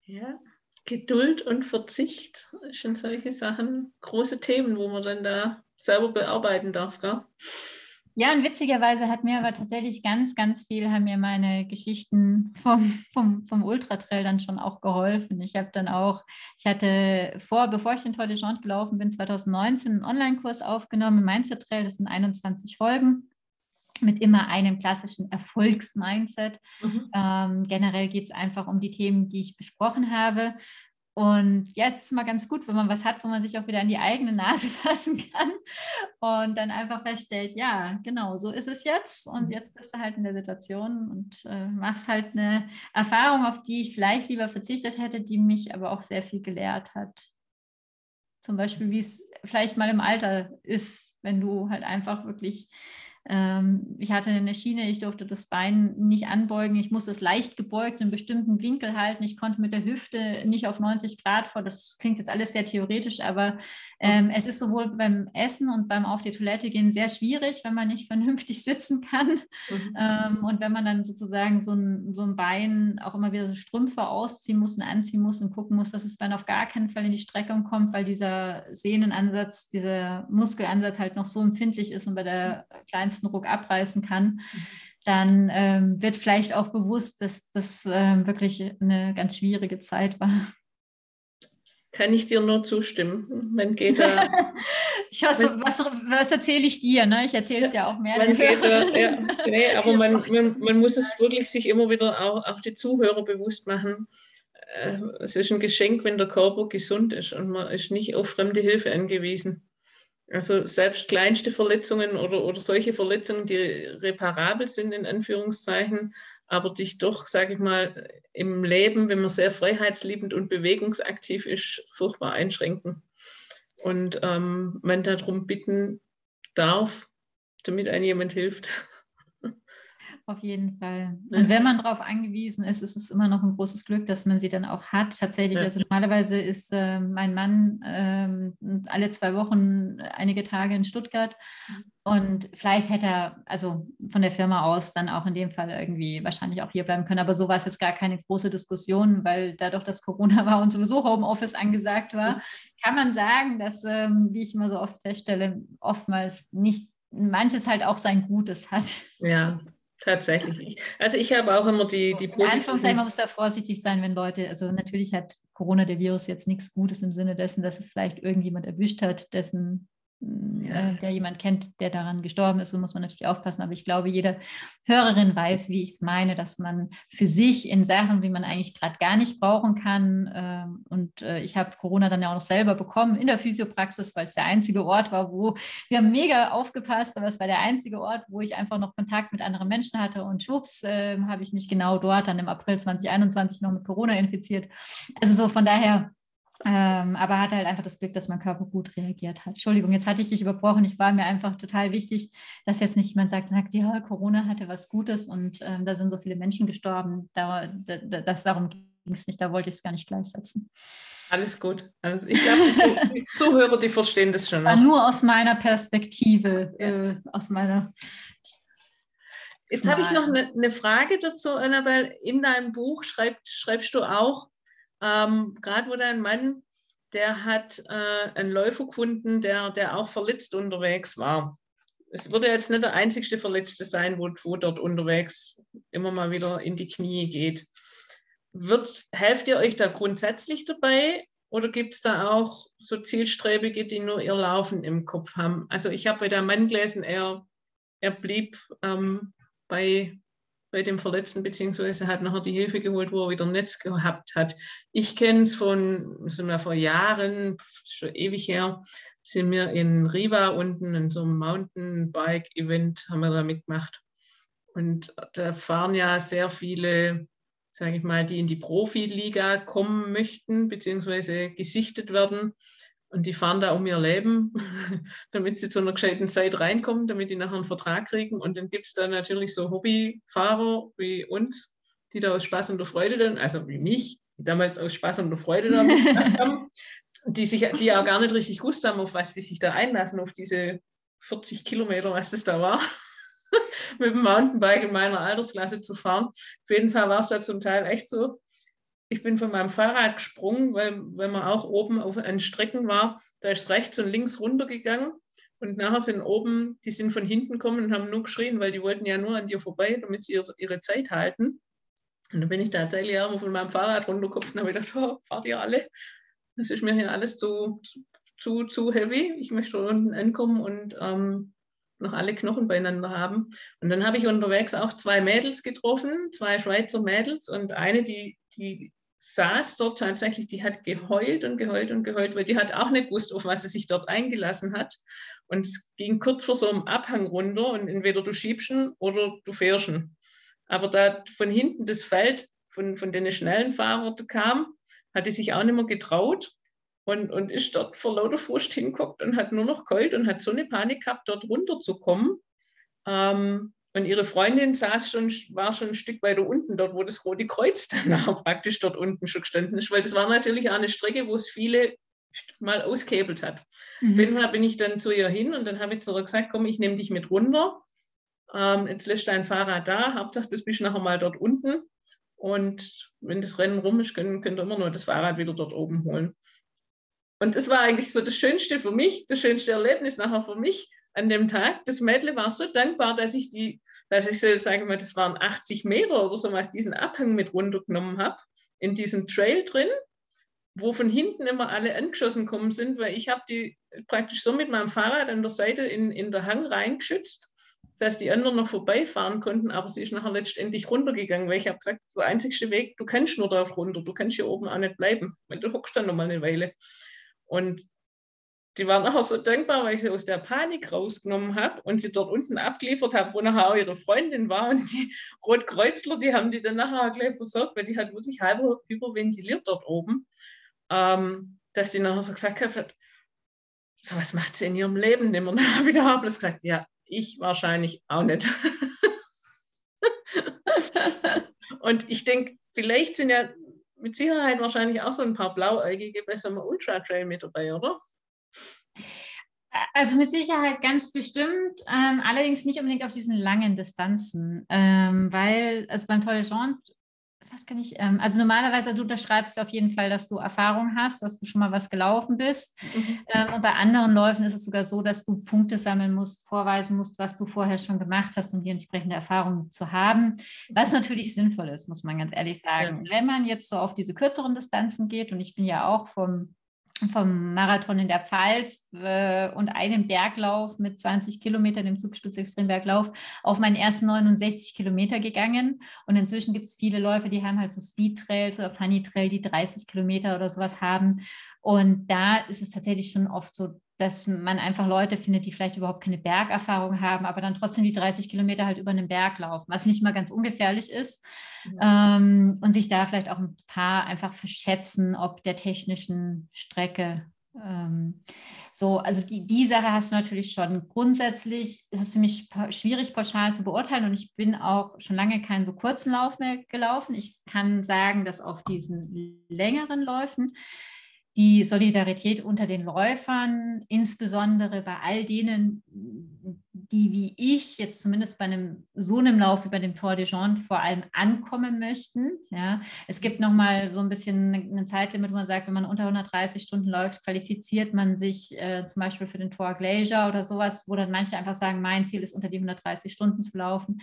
Ja, Geduld und Verzicht sind solche Sachen, große Themen, wo man dann da selber bearbeiten darf, gell? Ja, und witzigerweise hat mir aber tatsächlich ganz, ganz viel, haben mir meine Geschichten vom, vom, vom Ultratrail dann schon auch geholfen. Ich habe dann auch, ich hatte vor, bevor ich den Tour de Jean gelaufen bin, 2019 einen Online-Kurs aufgenommen Mindset Trail, das sind 21 Folgen mit immer einem klassischen Erfolgsmindset. Mhm. Ähm, generell geht es einfach um die Themen, die ich besprochen habe. Und ja, es ist mal ganz gut, wenn man was hat, wo man sich auch wieder an die eigene Nase fassen kann und dann einfach feststellt, ja, genau, so ist es jetzt. Und mhm. jetzt bist du halt in der Situation und äh, machst halt eine Erfahrung, auf die ich vielleicht lieber verzichtet hätte, die mich aber auch sehr viel gelehrt hat. Zum Beispiel, wie es vielleicht mal im Alter ist, wenn du halt einfach wirklich ähm, ich hatte eine Schiene, ich durfte das Bein nicht anbeugen, ich musste es leicht gebeugt in einem bestimmten Winkel halten, ich konnte mit der Hüfte nicht auf 90 Grad vor, das klingt jetzt alles sehr theoretisch, aber ähm, es ist sowohl beim Essen und beim Auf die Toilette gehen sehr schwierig, wenn man nicht vernünftig sitzen kann. Mhm. ähm, und wenn man dann sozusagen so ein, so ein Bein auch immer wieder so Strümpfe ausziehen muss und anziehen muss und gucken muss, dass das Bein auf gar keinen Fall in die Streckung kommt, weil dieser Sehnenansatz, dieser Muskelansatz halt noch so empfindlich ist und bei der kleinen kleinsten Ruck abreißen kann, dann ähm, wird vielleicht auch bewusst, dass das ähm, wirklich eine ganz schwierige Zeit war. Kann ich dir nur zustimmen. Man geht da. ich weiß, was, was erzähle ich dir? Ne? Ich erzähle es ja auch mehr. Man geht da, ja, nee, aber man, man, man, muss es wirklich sich immer wieder auch, auch die Zuhörer bewusst machen. Äh, es ist ein Geschenk, wenn der Körper gesund ist und man ist nicht auf fremde Hilfe angewiesen. Also selbst kleinste Verletzungen oder, oder solche Verletzungen, die reparabel sind, in Anführungszeichen, aber dich doch, sage ich mal, im Leben, wenn man sehr freiheitsliebend und bewegungsaktiv ist, furchtbar einschränken. Und ähm, man darum bitten darf, damit einem jemand hilft. Auf jeden Fall. Und wenn man darauf angewiesen ist, ist es immer noch ein großes Glück, dass man sie dann auch hat. Tatsächlich, also normalerweise ist äh, mein Mann äh, alle zwei Wochen einige Tage in Stuttgart. Mhm. Und vielleicht hätte er, also von der Firma aus, dann auch in dem Fall irgendwie wahrscheinlich auch hier bleiben können. Aber so war es jetzt gar keine große Diskussion, weil dadurch, dass Corona war und sowieso Homeoffice angesagt war, kann man sagen, dass, ähm, wie ich immer so oft feststelle, oftmals nicht manches halt auch sein Gutes hat. Ja, Tatsächlich. Also ich habe auch immer die, die positiven... man muss da vorsichtig sein, wenn Leute, also natürlich hat Corona, der Virus, jetzt nichts Gutes im Sinne dessen, dass es vielleicht irgendjemand erwischt hat, dessen ja. äh, der jemand kennt, der daran gestorben ist, so muss man natürlich aufpassen. Aber ich glaube, jede Hörerin weiß, wie ich es meine, dass man für sich in Sachen, wie man eigentlich gerade gar nicht brauchen kann. Äh, und äh, ich habe Corona dann ja auch noch selber bekommen in der Physiopraxis, weil es der einzige Ort war, wo wir haben mega aufgepasst, aber es war der einzige Ort, wo ich einfach noch Kontakt mit anderen Menschen hatte. Und schwupps, ähm, habe ich mich genau dort dann im April 2021 noch mit Corona infiziert. Also so von daher ähm, aber hatte halt einfach das Glück, dass mein Körper gut reagiert hat. Entschuldigung, jetzt hatte ich dich überbrochen. Ich war mir einfach total wichtig, dass jetzt nicht jemand sagt, sagt ja, Corona hatte was Gutes und ähm, da sind so viele Menschen gestorben. Da, da, das, darum ging es nicht, da wollte ich es gar nicht gleichsetzen. Alles gut. Also ich glaube, die Zuhörer, die verstehen das schon. War nur aus meiner Perspektive, ja. äh, aus meiner. Jetzt habe ich noch eine, eine Frage dazu, Annabelle. In deinem Buch schreibst, schreibst du auch, ähm, Gerade wo dein Mann, der hat äh, einen Läufer gefunden, der, der auch verletzt unterwegs war. Es würde jetzt nicht der einzigste Verletzte sein, wo, wo dort unterwegs immer mal wieder in die Knie geht. Wird, helft ihr euch da grundsätzlich dabei oder gibt es da auch so Zielstrebige, die nur ihr Laufen im Kopf haben? Also ich habe bei der Mann gelesen, er, er blieb ähm, bei bei dem Verletzten, beziehungsweise hat nachher die Hilfe geholt, wo er wieder ein Netz gehabt hat. Ich kenne es von, sind wir vor Jahren, schon ewig her, sind wir in Riva unten in so einem Mountainbike-Event, haben wir da mitgemacht. Und da fahren ja sehr viele, sage ich mal, die in die Profiliga kommen möchten, beziehungsweise gesichtet werden. Und die fahren da um ihr Leben, damit sie zu einer gescheiten Zeit reinkommen, damit die nachher einen Vertrag kriegen. Und dann gibt es da natürlich so Hobbyfahrer wie uns, die da aus Spaß und der Freude dann, also wie mich, die damals aus Spaß und der Freude dann haben, die sich, die auch gar nicht richtig gewusst haben, auf was sie sich da einlassen, auf diese 40 Kilometer, was das da war, mit dem Mountainbike in meiner Altersklasse zu fahren. Auf jeden Fall war es da zum Teil echt so, ich bin von meinem Fahrrad gesprungen, weil wenn man auch oben auf einen Strecken war, da ist rechts und links runtergegangen. Und nachher sind oben, die sind von hinten gekommen und haben nur geschrien, weil die wollten ja nur an dir vorbei, damit sie ihre Zeit halten. Und dann bin ich tatsächlich auch mal von meinem Fahrrad runtergekopft und habe gedacht, oh, fahrt ihr alle? Das ist mir hier alles zu, zu, zu heavy. Ich möchte unten ankommen und ähm, noch alle Knochen beieinander haben. Und dann habe ich unterwegs auch zwei Mädels getroffen, zwei Schweizer Mädels und eine, die, die saß dort tatsächlich, die hat geheult und geheult und geheult, weil die hat auch nicht gewusst, auf was sie sich dort eingelassen hat. Und es ging kurz vor so einem Abhang runter und entweder du schiebst ihn oder du fährst ihn. Aber da von hinten das Feld von, von den schnellen Fahrern kam, hat die sich auch nicht mehr getraut und, und ist dort vor lauter Furcht hinguckt und hat nur noch geheult und hat so eine Panik gehabt, dort runterzukommen. Ähm, und ihre Freundin saß schon, war schon ein Stück weiter unten, dort, wo das Rote Kreuz dann auch praktisch dort unten schon gestanden ist, weil das war natürlich auch eine Strecke, wo es viele mal ausgehebelt hat. Mhm. Jeden Fall bin ich dann zu ihr hin und dann habe ich zu ihr gesagt, komm, ich nehme dich mit runter. Ähm, jetzt lässt dein Fahrrad da, Hauptsache, das bist nachher mal dort unten. Und wenn das Rennen rum ist, könnt, könnt ihr immer nur das Fahrrad wieder dort oben holen. Und das war eigentlich so das Schönste für mich, das schönste Erlebnis nachher für mich, an dem Tag. Das Mädel war so dankbar, dass ich die, dass ich so, sagen wir, das waren 80 Meter oder so was, diesen Abhang mit runtergenommen habe, in diesem Trail drin, wo von hinten immer alle angeschossen kommen sind, weil ich habe die praktisch so mit meinem Fahrrad an der Seite in, in der Hang reingeschützt, dass die anderen noch vorbeifahren konnten, aber sie ist nachher letztendlich runtergegangen, weil ich habe gesagt, der einzigste Weg, du kannst nur dort runter, du kannst hier oben auch nicht bleiben, weil du hockst dann noch mal eine Weile. Und die waren nachher so dankbar, weil ich sie aus der Panik rausgenommen habe und sie dort unten abgeliefert habe, wo nachher auch ihre Freundin war. Und die Rotkreuzler, die haben die dann nachher gleich versorgt, weil die hat wirklich halb überventiliert dort oben. Ähm, dass die nachher so gesagt hat, so was macht sie in ihrem Leben nicht mehr. Dann habe ich da gesagt, ja, ich wahrscheinlich auch nicht. und ich denke, vielleicht sind ja mit Sicherheit wahrscheinlich auch so ein paar Blauäugige bei so einem Ultra-Trail mit dabei, oder? Also mit Sicherheit ganz bestimmt, ähm, allerdings nicht unbedingt auf diesen langen Distanzen, ähm, weil also beim Tour de Jean, was kann ich, ähm, also normalerweise du unterschreibst auf jeden Fall, dass du Erfahrung hast, dass du schon mal was gelaufen bist. Mhm. Ähm, und bei anderen Läufen ist es sogar so, dass du Punkte sammeln musst, vorweisen musst, was du vorher schon gemacht hast, um die entsprechende Erfahrung zu haben. Was natürlich sinnvoll ist, muss man ganz ehrlich sagen. Ja. Wenn man jetzt so auf diese kürzeren Distanzen geht, und ich bin ja auch vom vom Marathon in der Pfalz äh, und einem Berglauf mit 20 Kilometern, dem Zugspitze-Extremberglauf, auf meinen ersten 69 Kilometer gegangen. Und inzwischen gibt es viele Läufe, die haben halt so Speed-Trails oder Funny-Trail, die 30 Kilometer oder sowas haben. Und da ist es tatsächlich schon oft so, dass man einfach Leute findet, die vielleicht überhaupt keine Bergerfahrung haben, aber dann trotzdem die 30 Kilometer halt über einen Berg laufen, was nicht mal ganz ungefährlich ist. Mhm. Ähm, und sich da vielleicht auch ein paar einfach verschätzen, ob der technischen Strecke. Ähm, so, also die, die Sache hast du natürlich schon. Grundsätzlich ist es für mich schwierig, pauschal zu beurteilen und ich bin auch schon lange keinen so kurzen Lauf mehr gelaufen. Ich kann sagen, dass auf diesen längeren Läufen die Solidarität unter den Läufern, insbesondere bei all denen, die wie ich jetzt zumindest bei einem so einem Lauf bei dem Tour de Jean vor allem ankommen möchten. Ja, es gibt noch mal so ein bisschen eine Zeitlimit, wo man sagt, wenn man unter 130 Stunden läuft, qualifiziert man sich äh, zum Beispiel für den Tour Glacier oder sowas, wo dann manche einfach sagen, mein Ziel ist unter die 130 Stunden zu laufen,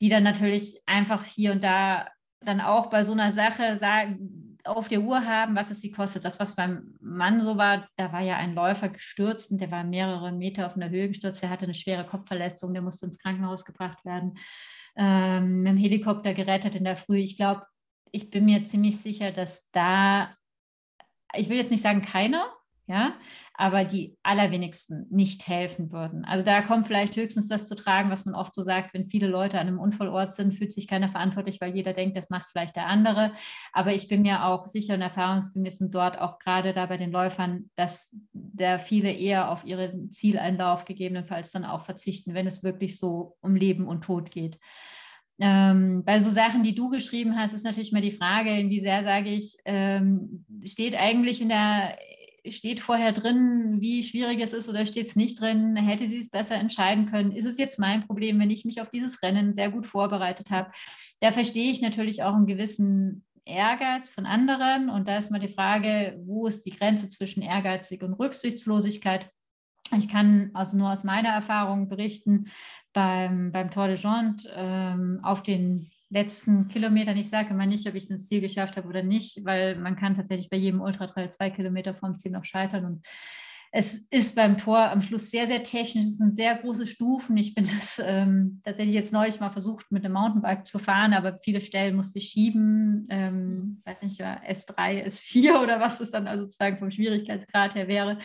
die dann natürlich einfach hier und da dann auch bei so einer Sache sagen, auf der Uhr haben, was es sie kostet. Das, was beim Mann so war, da war ja ein Läufer gestürzt und der war mehrere Meter auf einer Höhe gestürzt. Der hatte eine schwere Kopfverletzung, der musste ins Krankenhaus gebracht werden, ähm, mit dem Helikopter gerettet in der Früh. Ich glaube, ich bin mir ziemlich sicher, dass da, ich will jetzt nicht sagen keiner, ja, aber die allerwenigsten nicht helfen würden. Also da kommt vielleicht höchstens das zu tragen, was man oft so sagt, wenn viele Leute an einem Unfallort sind, fühlt sich keiner verantwortlich, weil jeder denkt, das macht vielleicht der andere. Aber ich bin mir auch sicher und erfahrungsgemäß und dort auch gerade da bei den Läufern, dass da viele eher auf ihren Zieleinlauf gegebenenfalls dann auch verzichten, wenn es wirklich so um Leben und Tod geht. Ähm, bei so Sachen, die du geschrieben hast, ist natürlich mal die Frage, inwiefern sage ich, ähm, steht eigentlich in der, steht vorher drin, wie schwierig es ist oder steht es nicht drin? Hätte sie es besser entscheiden können? Ist es jetzt mein Problem, wenn ich mich auf dieses Rennen sehr gut vorbereitet habe? Da verstehe ich natürlich auch einen gewissen Ehrgeiz von anderen. Und da ist mal die Frage, wo ist die Grenze zwischen ehrgeizig und Rücksichtslosigkeit? Ich kann also nur aus meiner Erfahrung berichten, beim, beim Tour de Jean ähm, auf den letzten Kilometern. Ich sage immer nicht, ob ich es ins Ziel geschafft habe oder nicht, weil man kann tatsächlich bei jedem Ultratrail zwei Kilometer vom Ziel noch scheitern. Und es ist beim Tor am Schluss sehr, sehr technisch. Es sind sehr große Stufen. Ich bin das ähm, tatsächlich jetzt neulich mal versucht, mit dem Mountainbike zu fahren, aber viele Stellen musste ich schieben. Ähm, weiß nicht, S3, S4 oder was es dann also sozusagen vom Schwierigkeitsgrad her wäre.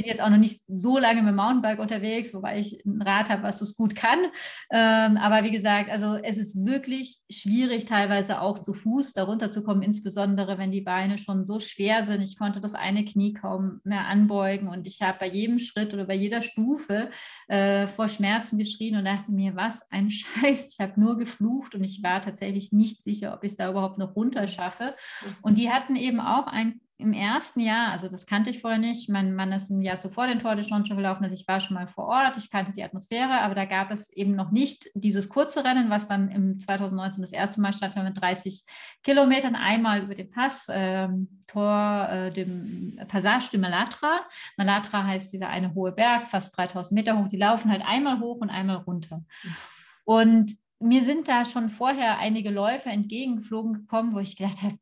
Ich bin jetzt auch noch nicht so lange mit dem Mountainbike unterwegs, wobei ich ein Rad habe, was es gut kann. Ähm, aber wie gesagt, also es ist wirklich schwierig, teilweise auch zu Fuß darunter zu kommen, insbesondere wenn die Beine schon so schwer sind. Ich konnte das eine Knie kaum mehr anbeugen und und ich habe bei jedem Schritt oder bei jeder Stufe äh, vor Schmerzen geschrien und dachte mir, was ein Scheiß. Ich habe nur geflucht und ich war tatsächlich nicht sicher, ob ich es da überhaupt noch runter schaffe. Mhm. Und die hatten eben auch ein im ersten Jahr, also das kannte ich vorher nicht, mein Mann ist ein Jahr zuvor den Tour de schon gelaufen, also ich war schon mal vor Ort, ich kannte die Atmosphäre, aber da gab es eben noch nicht dieses kurze Rennen, was dann im 2019 das erste Mal stattfand mit 30 Kilometern, einmal über den Pass, ähm, Tor, äh, dem Passage de Malatra. Malatra heißt dieser eine hohe Berg, fast 3000 Meter hoch, die laufen halt einmal hoch und einmal runter. Und mir sind da schon vorher einige Läufer entgegengeflogen gekommen, wo ich gedacht habe,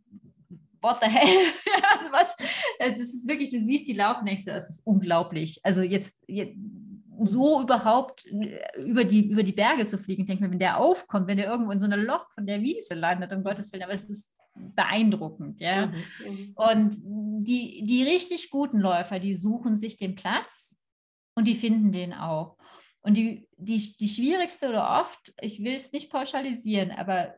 what the hell? Was? Äh, das ist wirklich, du siehst die du, das ist unglaublich. Also jetzt, jetzt so überhaupt äh, über die, über die Berge zu fliegen. Ich denke mir, wenn der aufkommt, wenn der irgendwo in so einem Loch von der Wiese landet, um Gottes Willen, aber es ist beeindruckend, ja. Mhm, mhm. Und die, die richtig guten Läufer, die suchen sich den Platz und die finden den auch. Und die, die, die schwierigste oder oft, ich will es nicht pauschalisieren, aber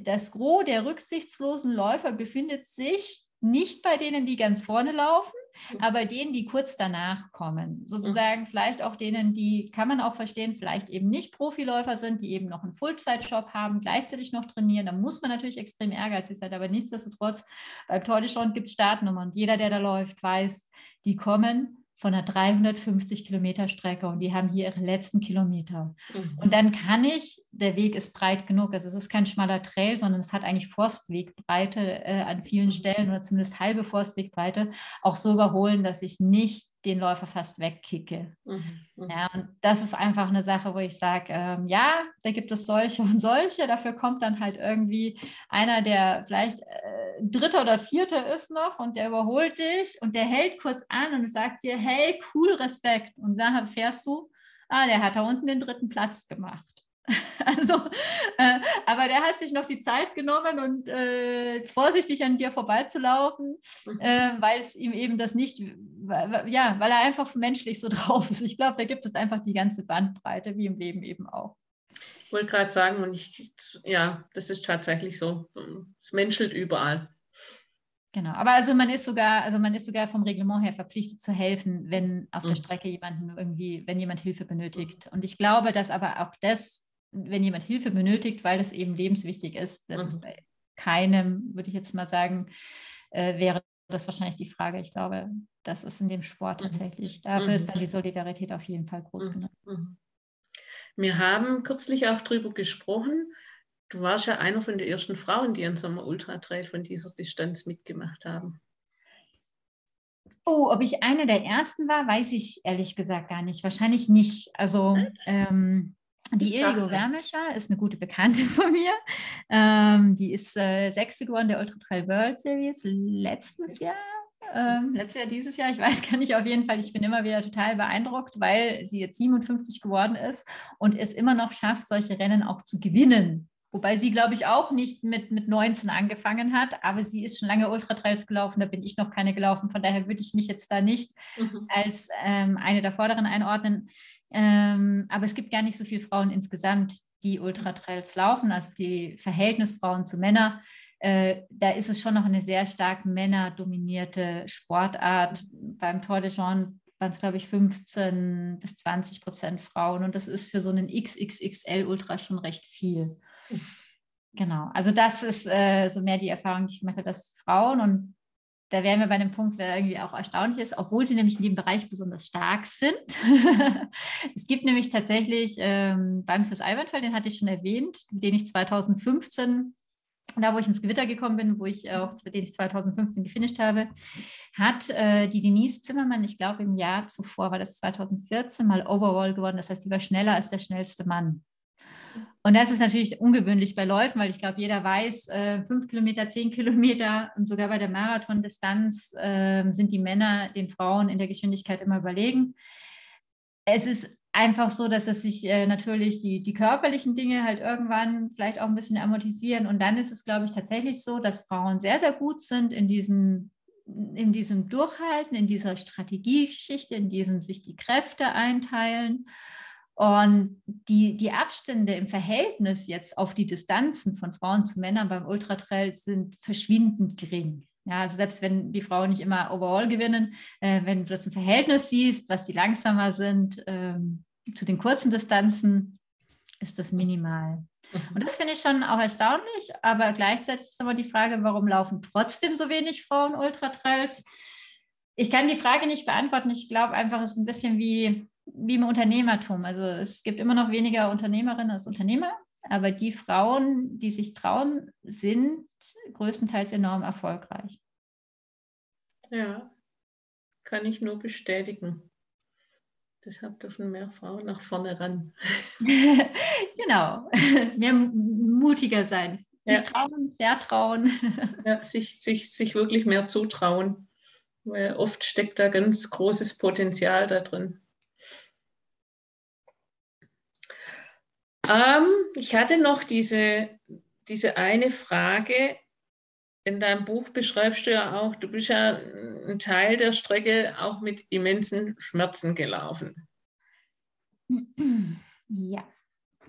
das Gros der rücksichtslosen Läufer befindet sich nicht bei denen, die ganz vorne laufen, mhm. aber denen, die kurz danach kommen. Sozusagen mhm. vielleicht auch denen, die, kann man auch verstehen, vielleicht eben nicht Profiläufer sind, die eben noch einen Fullzeit-Job haben, gleichzeitig noch trainieren. Da muss man natürlich extrem ehrgeizig sein, aber nichtsdestotrotz, beim Tour de gibt es Startnummern. Jeder, der da läuft, weiß, die kommen von einer 350 Kilometer Strecke und die haben hier ihre letzten Kilometer. Mhm. Und dann kann ich, der Weg ist breit genug, also es ist kein schmaler Trail, sondern es hat eigentlich Forstwegbreite äh, an vielen mhm. Stellen oder zumindest halbe Forstwegbreite, auch so überholen, dass ich nicht den Läufer fast wegkicke. Mhm, mhm. Ja, und das ist einfach eine Sache, wo ich sage, ähm, ja, da gibt es solche und solche. Dafür kommt dann halt irgendwie einer, der vielleicht äh, Dritter oder Vierter ist noch und der überholt dich und der hält kurz an und sagt dir, hey, cool, Respekt. Und dann fährst du, ah, der hat da unten den dritten Platz gemacht. Also, äh, aber der hat sich noch die Zeit genommen und äh, vorsichtig an dir vorbeizulaufen, mhm. äh, weil es ihm eben das nicht, ja, weil er einfach menschlich so drauf ist. Ich glaube, da gibt es einfach die ganze Bandbreite, wie im Leben eben auch. Ich wollte gerade sagen, und ich, ja, das ist tatsächlich so. Es menschelt überall. Genau, aber also man ist sogar, also man ist sogar vom Reglement her verpflichtet zu helfen, wenn auf mhm. der Strecke jemanden irgendwie, wenn jemand Hilfe benötigt. Und ich glaube, dass aber auch das wenn jemand Hilfe benötigt, weil das eben lebenswichtig ist, das mhm. ist bei keinem, würde ich jetzt mal sagen, äh, wäre das wahrscheinlich die Frage. Ich glaube, das ist in dem Sport mhm. tatsächlich. Dafür mhm. ist dann die Solidarität auf jeden Fall groß mhm. genug. Mhm. Wir haben kürzlich auch darüber gesprochen. Du warst ja einer von den ersten Frauen, die an so einem Ultratrail von dieser Distanz mitgemacht haben. Oh, ob ich eine der ersten war, weiß ich ehrlich gesagt gar nicht. Wahrscheinlich nicht. Also ähm, die Irigo Wermescher ist eine gute Bekannte von mir. Ähm, die ist äh, Sechste geworden der Ultra Trail World Series letztes Jahr. Ähm, letztes Jahr, dieses Jahr, ich weiß gar nicht, auf jeden Fall, ich bin immer wieder total beeindruckt, weil sie jetzt 57 geworden ist und es immer noch schafft, solche Rennen auch zu gewinnen. Wobei sie, glaube ich, auch nicht mit, mit 19 angefangen hat, aber sie ist schon lange Ultratrails gelaufen, da bin ich noch keine gelaufen. Von daher würde ich mich jetzt da nicht mhm. als ähm, eine der Vorderen einordnen. Ähm, aber es gibt gar nicht so viele Frauen insgesamt, die Ultratrails laufen, also die Verhältnis Frauen zu Männern. Äh, da ist es schon noch eine sehr stark männerdominierte Sportart. Beim Tour de Jean waren es, glaube ich, 15 bis 20 Prozent Frauen. Und das ist für so einen XXXL-Ultra schon recht viel. Genau, also das ist äh, so mehr die Erfahrung, die ich mache, dass Frauen und da wären wir bei einem Punkt, der irgendwie auch erstaunlich ist, obwohl sie nämlich in dem Bereich besonders stark sind. es gibt nämlich tatsächlich ähm, Banksys Eiwandfall, den hatte ich schon erwähnt, den ich 2015 da wo ich ins Gewitter gekommen bin, wo ich auch, den ich 2015 gefinisht habe, hat äh, die Denise Zimmermann, ich glaube im Jahr zuvor war das 2014, mal Overall geworden. Das heißt, sie war schneller als der schnellste Mann. Und das ist natürlich ungewöhnlich bei Läufen, weil ich glaube, jeder weiß, äh, fünf Kilometer, zehn Kilometer und sogar bei der Marathondistanz äh, sind die Männer den Frauen in der Geschwindigkeit immer überlegen. Es ist einfach so, dass es sich äh, natürlich die, die körperlichen Dinge halt irgendwann vielleicht auch ein bisschen amortisieren. Und dann ist es, glaube ich, tatsächlich so, dass Frauen sehr, sehr gut sind in diesem, in diesem Durchhalten, in dieser Strategiegeschichte, in diesem sich die Kräfte einteilen. Und die, die Abstände im Verhältnis jetzt auf die Distanzen von Frauen zu Männern beim Ultratrail sind verschwindend gering. Ja, also selbst wenn die Frauen nicht immer overall gewinnen, äh, wenn du das im Verhältnis siehst, was die langsamer sind ähm, zu den kurzen Distanzen, ist das minimal. Mhm. Und das finde ich schon auch erstaunlich, aber gleichzeitig ist aber die Frage, warum laufen trotzdem so wenig Frauen Ultratrails? Ich kann die Frage nicht beantworten. Ich glaube einfach, es ist ein bisschen wie wie im Unternehmertum. Also es gibt immer noch weniger Unternehmerinnen als Unternehmer, aber die Frauen, die sich trauen, sind größtenteils enorm erfolgreich. Ja, kann ich nur bestätigen. Deshalb dürfen mehr Frauen nach vorne ran. genau, mehr mutiger sein. Sich ja. trauen, vertrauen. ja, sich, sich, sich wirklich mehr zutrauen. Weil oft steckt da ganz großes Potenzial da drin. Ähm, ich hatte noch diese, diese eine Frage. In deinem Buch beschreibst du ja auch, du bist ja ein Teil der Strecke auch mit immensen Schmerzen gelaufen. Ja.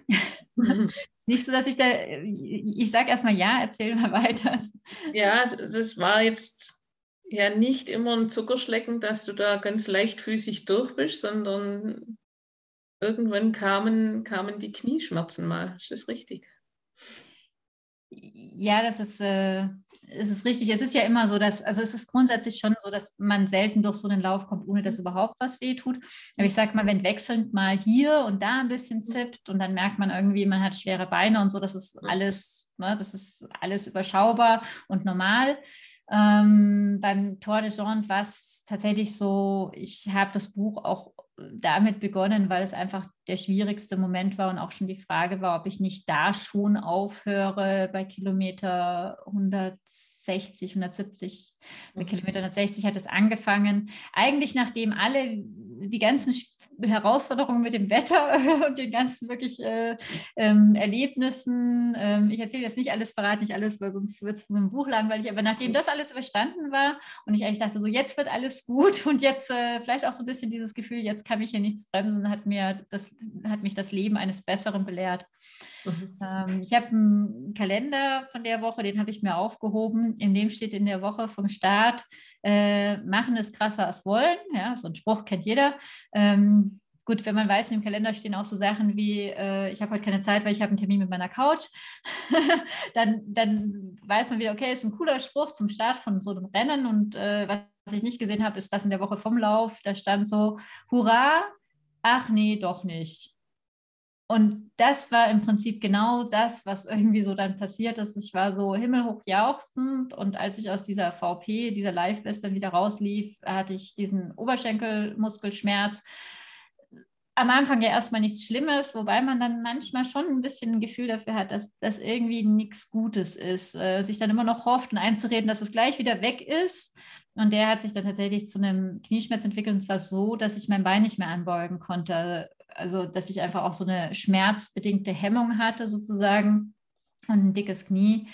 ist nicht so, dass ich da, ich sage erstmal ja, erzähl mal weiter. Ja, das war jetzt ja nicht immer ein Zuckerschlecken, dass du da ganz leichtfüßig durch bist, sondern irgendwann kamen, kamen die Knieschmerzen mal. Ist das richtig? Ja, das ist, äh, es ist richtig. Es ist ja immer so, dass, also es ist grundsätzlich schon so, dass man selten durch so einen Lauf kommt, ohne dass überhaupt was wehtut. Aber ich sage mal, wenn wechselnd mal hier und da ein bisschen zippt und dann merkt man irgendwie, man hat schwere Beine und so, das ist alles, ne, das ist alles überschaubar und normal. Ähm, beim Tour de Jean war es tatsächlich so, ich habe das Buch auch damit begonnen, weil es einfach der schwierigste Moment war und auch schon die Frage war, ob ich nicht da schon aufhöre bei Kilometer 160, 170. Bei mhm. Kilometer 160 hat es angefangen. Eigentlich nachdem alle die ganzen Herausforderungen mit dem Wetter und den ganzen wirklich äh, ähm, Erlebnissen. Ähm, ich erzähle jetzt nicht alles, verrate nicht alles, weil sonst wird es mit dem Buch langweilig. Aber nachdem das alles überstanden war und ich eigentlich dachte, so jetzt wird alles gut und jetzt äh, vielleicht auch so ein bisschen dieses Gefühl, jetzt kann mich hier nichts bremsen, hat, mir das, hat mich das Leben eines Besseren belehrt. Mhm. Ähm, ich habe einen Kalender von der Woche, den habe ich mir aufgehoben. In dem steht in der Woche vom Start, äh, machen ist krasser als wollen. Ja, so ein Spruch kennt jeder. Ähm, gut, wenn man weiß, im Kalender stehen auch so Sachen wie, äh, ich habe heute keine Zeit, weil ich habe einen Termin mit meiner Couch, dann, dann weiß man wieder, okay, ist ein cooler Spruch zum Start von so einem Rennen. Und äh, was ich nicht gesehen habe, ist das in der Woche vom Lauf. Da stand so, hurra, ach nee, doch nicht. Und das war im Prinzip genau das, was irgendwie so dann passiert ist. Ich war so himmelhoch jauchzend und als ich aus dieser VP, dieser Live-West wieder rauslief, hatte ich diesen Oberschenkelmuskelschmerz. Am Anfang ja erstmal nichts Schlimmes, wobei man dann manchmal schon ein bisschen ein Gefühl dafür hat, dass das irgendwie nichts Gutes ist. Äh, sich dann immer noch hofft und einzureden, dass es gleich wieder weg ist. Und der hat sich dann tatsächlich zu einem Knieschmerz entwickelt und zwar so, dass ich mein Bein nicht mehr anbeugen konnte also dass ich einfach auch so eine schmerzbedingte Hemmung hatte sozusagen und ein dickes Knie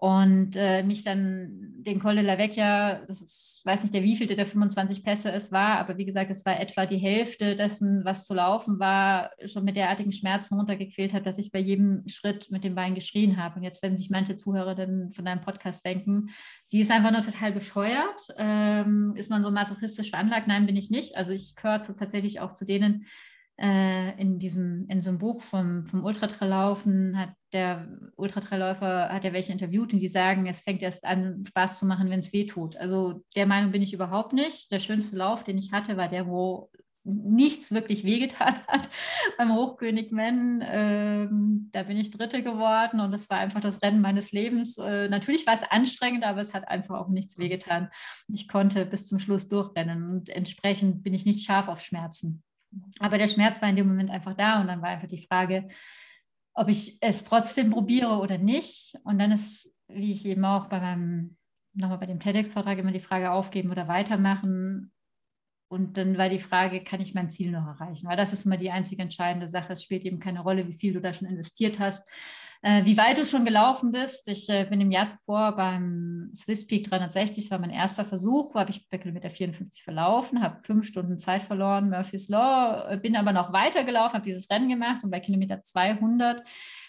und äh, mich dann den Col de la Vecchia, das ist, weiß nicht der wievielte der 25 Pässe es war, aber wie gesagt, es war etwa die Hälfte dessen, was zu laufen war, schon mit derartigen Schmerzen runtergequält hat, dass ich bei jedem Schritt mit dem Bein geschrien habe. Und jetzt werden sich manche Zuhörerinnen von deinem Podcast denken, die ist einfach nur total bescheuert. Ähm, ist man so masochistisch veranlagt? Nein, bin ich nicht. Also ich gehöre tatsächlich auch zu denen, äh, in diesem, in so einem Buch vom, vom Ultratraillaufen hat der Ultratrailläufer, hat er welche interviewt und die sagen, es fängt erst an, Spaß zu machen, wenn es weh tut. Also der Meinung bin ich überhaupt nicht. Der schönste Lauf, den ich hatte, war der, wo nichts wirklich wehgetan hat beim Hochkönig Men. Ähm, da bin ich Dritte geworden und das war einfach das Rennen meines Lebens. Äh, natürlich war es anstrengend, aber es hat einfach auch nichts wehgetan. Ich konnte bis zum Schluss durchrennen und entsprechend bin ich nicht scharf auf Schmerzen. Aber der Schmerz war in dem Moment einfach da und dann war einfach die Frage, ob ich es trotzdem probiere oder nicht. Und dann ist, wie ich eben auch bei meinem, nochmal bei dem TEDx-Vortrag immer die Frage aufgeben oder weitermachen. Und dann war die Frage, kann ich mein Ziel noch erreichen? Weil das ist immer die einzige entscheidende Sache. Es spielt eben keine Rolle, wie viel du da schon investiert hast, äh, wie weit du schon gelaufen bist. Ich äh, bin im Jahr zuvor beim Swiss Peak 360, das war mein erster Versuch, habe ich bei Kilometer 54 verlaufen, habe fünf Stunden Zeit verloren, Murphy's Law, äh, bin aber noch weitergelaufen, habe dieses Rennen gemacht und bei Kilometer 200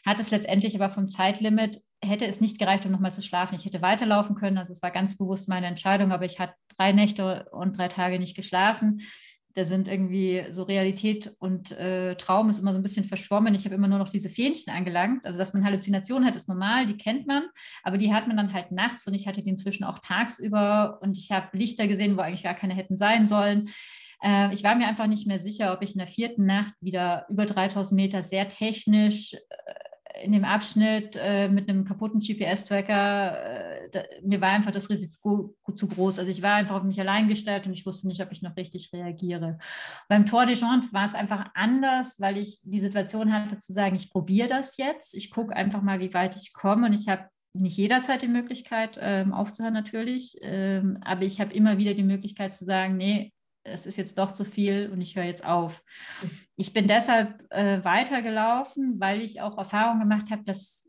hat es letztendlich aber vom Zeitlimit hätte es nicht gereicht, um nochmal zu schlafen. Ich hätte weiterlaufen können. Also es war ganz bewusst meine Entscheidung, aber ich hatte drei Nächte und drei Tage nicht geschlafen da sind irgendwie so Realität und äh, Traum ist immer so ein bisschen verschwommen. Ich habe immer nur noch diese Fähnchen angelangt. Also, dass man Halluzinationen hat, ist normal, die kennt man, aber die hat man dann halt nachts und ich hatte die inzwischen auch tagsüber und ich habe Lichter gesehen, wo eigentlich gar keine hätten sein sollen. Äh, ich war mir einfach nicht mehr sicher, ob ich in der vierten Nacht wieder über 3000 Meter sehr technisch äh, in dem Abschnitt äh, mit einem kaputten GPS-Tracker, äh, mir war einfach das Risiko zu groß. Also ich war einfach auf mich allein gestellt und ich wusste nicht, ob ich noch richtig reagiere. Beim Tour de Jean war es einfach anders, weil ich die Situation hatte zu sagen, ich probiere das jetzt, ich gucke einfach mal, wie weit ich komme und ich habe nicht jederzeit die Möglichkeit ähm, aufzuhören natürlich, ähm, aber ich habe immer wieder die Möglichkeit zu sagen, nee, es ist jetzt doch zu viel und ich höre jetzt auf. Ich bin deshalb äh, weitergelaufen, weil ich auch Erfahrung gemacht habe, dass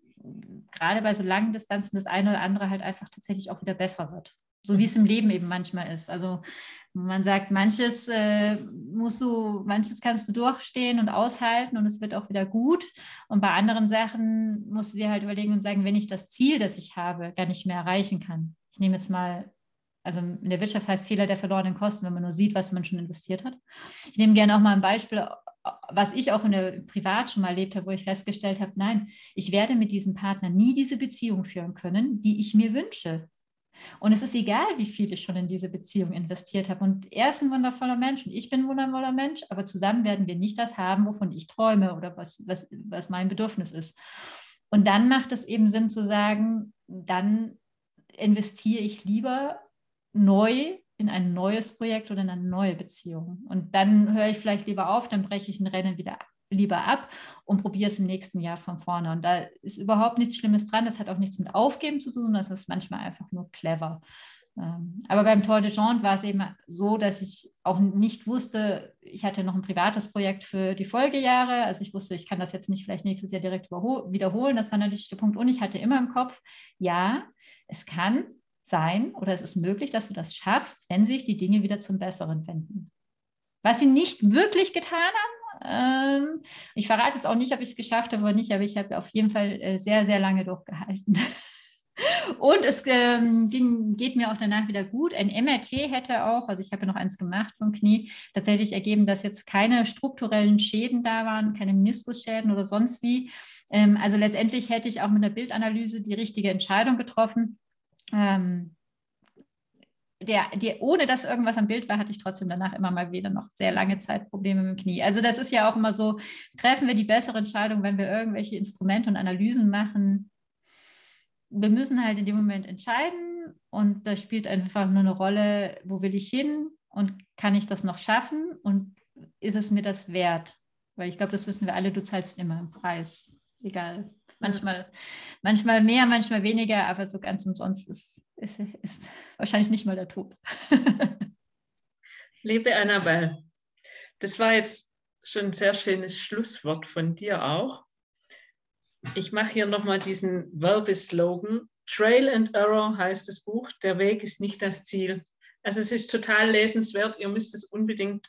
gerade bei so langen Distanzen das eine oder andere halt einfach tatsächlich auch wieder besser wird. So wie es im Leben eben manchmal ist. Also man sagt, manches äh, musst du, manches kannst du durchstehen und aushalten und es wird auch wieder gut. Und bei anderen Sachen musst du dir halt überlegen und sagen, wenn ich das Ziel, das ich habe, gar nicht mehr erreichen kann. Ich nehme jetzt mal also in der Wirtschaft heißt Fehler der verlorenen Kosten, wenn man nur sieht, was man schon investiert hat. Ich nehme gerne auch mal ein Beispiel, was ich auch in der Privat schon mal erlebt habe, wo ich festgestellt habe, nein, ich werde mit diesem Partner nie diese Beziehung führen können, die ich mir wünsche. Und es ist egal, wie viel ich schon in diese Beziehung investiert habe. Und er ist ein wundervoller Mensch und ich bin ein wundervoller Mensch, aber zusammen werden wir nicht das haben, wovon ich träume oder was, was, was mein Bedürfnis ist. Und dann macht es eben Sinn zu sagen, dann investiere ich lieber neu in ein neues Projekt oder in eine neue Beziehung. Und dann höre ich vielleicht lieber auf, dann breche ich ein Rennen wieder lieber ab und probiere es im nächsten Jahr von vorne. Und da ist überhaupt nichts Schlimmes dran. Das hat auch nichts mit Aufgeben zu tun, das ist manchmal einfach nur clever. Ähm, aber beim Tour de Jean war es eben so, dass ich auch nicht wusste, ich hatte noch ein privates Projekt für die Folgejahre. Also ich wusste, ich kann das jetzt nicht vielleicht nächstes Jahr direkt wiederholen. Das war natürlich der Punkt. Und ich hatte immer im Kopf, ja, es kann sein oder es ist möglich, dass du das schaffst, wenn sich die Dinge wieder zum Besseren wenden. Was sie nicht wirklich getan haben, ähm, ich verrate jetzt auch nicht, ob ich es geschafft habe oder nicht, aber ich habe auf jeden Fall äh, sehr, sehr lange durchgehalten. Und es ähm, ging, geht mir auch danach wieder gut. Ein MRT hätte auch, also ich habe ja noch eins gemacht vom Knie, tatsächlich ergeben, dass jetzt keine strukturellen Schäden da waren, keine Meniskusschäden oder sonst wie. Ähm, also letztendlich hätte ich auch mit der Bildanalyse die richtige Entscheidung getroffen ähm, der, der, ohne dass irgendwas am Bild war, hatte ich trotzdem danach immer mal wieder noch sehr lange Zeit Probleme mit dem Knie. Also das ist ja auch immer so, treffen wir die bessere Entscheidung, wenn wir irgendwelche Instrumente und Analysen machen. Wir müssen halt in dem Moment entscheiden und da spielt einfach nur eine Rolle, wo will ich hin und kann ich das noch schaffen und ist es mir das wert? Weil ich glaube, das wissen wir alle, du zahlst immer einen Preis, egal Manchmal, manchmal mehr, manchmal weniger, aber so ganz umsonst ist, ist, ist wahrscheinlich nicht mal der Tod. Liebe Annabelle, das war jetzt schon ein sehr schönes Schlusswort von dir auch. Ich mache hier nochmal diesen Werbeslogan. Trail and Error heißt das Buch. Der Weg ist nicht das Ziel. Also es ist total lesenswert. Ihr müsst es unbedingt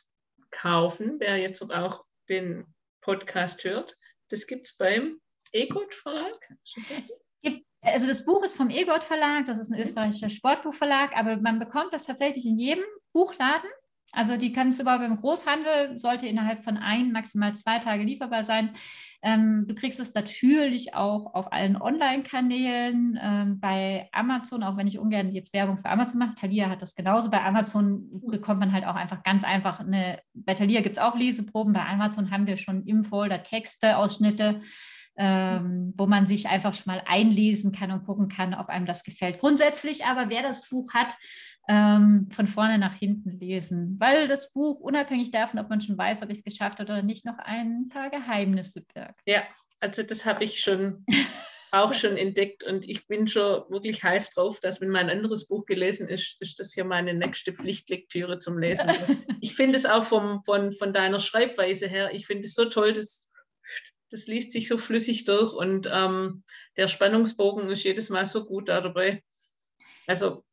kaufen, wer jetzt auch den Podcast hört. Das gibt es beim Egot Verlag? Also das Buch ist vom Egot Verlag, das ist ein österreichischer Sportbuchverlag, aber man bekommt das tatsächlich in jedem Buchladen. Also die können es überhaupt beim Großhandel, sollte innerhalb von ein, maximal zwei Tage lieferbar sein. Ähm, du kriegst es natürlich auch auf allen Online-Kanälen, ähm, bei Amazon, auch wenn ich ungern jetzt Werbung für Amazon mache. Thalia hat das genauso. Bei Amazon bekommt man halt auch einfach ganz einfach eine, bei Thalia gibt es auch Leseproben, bei Amazon haben wir schon im Folder Texte, Ausschnitte ähm, wo man sich einfach schon mal einlesen kann und gucken kann, ob einem das gefällt. Grundsätzlich aber, wer das Buch hat, ähm, von vorne nach hinten lesen, weil das Buch, unabhängig davon, ob man schon weiß, ob ich es geschafft habe oder nicht, noch ein paar Geheimnisse birgt. Ja, also das habe ich schon auch schon entdeckt und ich bin schon wirklich heiß drauf, dass wenn mein anderes Buch gelesen ist, ist das hier meine nächste Pflichtlektüre zum Lesen. ich finde es auch vom, von, von deiner Schreibweise her, ich finde es so toll, das, das liest sich so flüssig durch und ähm, der Spannungsbogen ist jedes Mal so gut da dabei. Also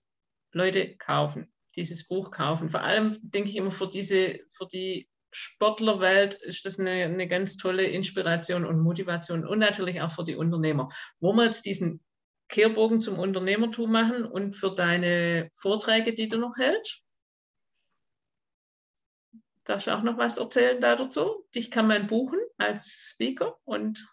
Leute kaufen, dieses Buch kaufen. Vor allem denke ich immer für diese, für die Sportlerwelt ist das eine, eine ganz tolle Inspiration und Motivation und natürlich auch für die Unternehmer. Wo wir jetzt diesen Kehrbogen zum Unternehmertum machen und für deine Vorträge, die du noch hältst. Darfst du auch noch was erzählen da dazu? Dich kann man buchen als Speaker und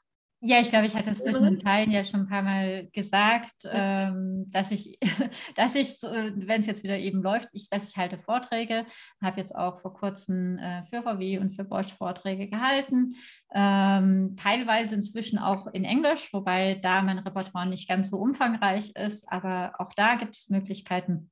ja, ich glaube, ich hatte es durch den Teilen ja schon ein paar Mal gesagt, ja. ähm, dass ich, dass ich, wenn es jetzt wieder eben läuft, ich, dass ich halte Vorträge, habe jetzt auch vor kurzem äh, für VW und für Bosch Vorträge gehalten, ähm, teilweise inzwischen auch in Englisch, wobei da mein Repertoire nicht ganz so umfangreich ist, aber auch da gibt es Möglichkeiten.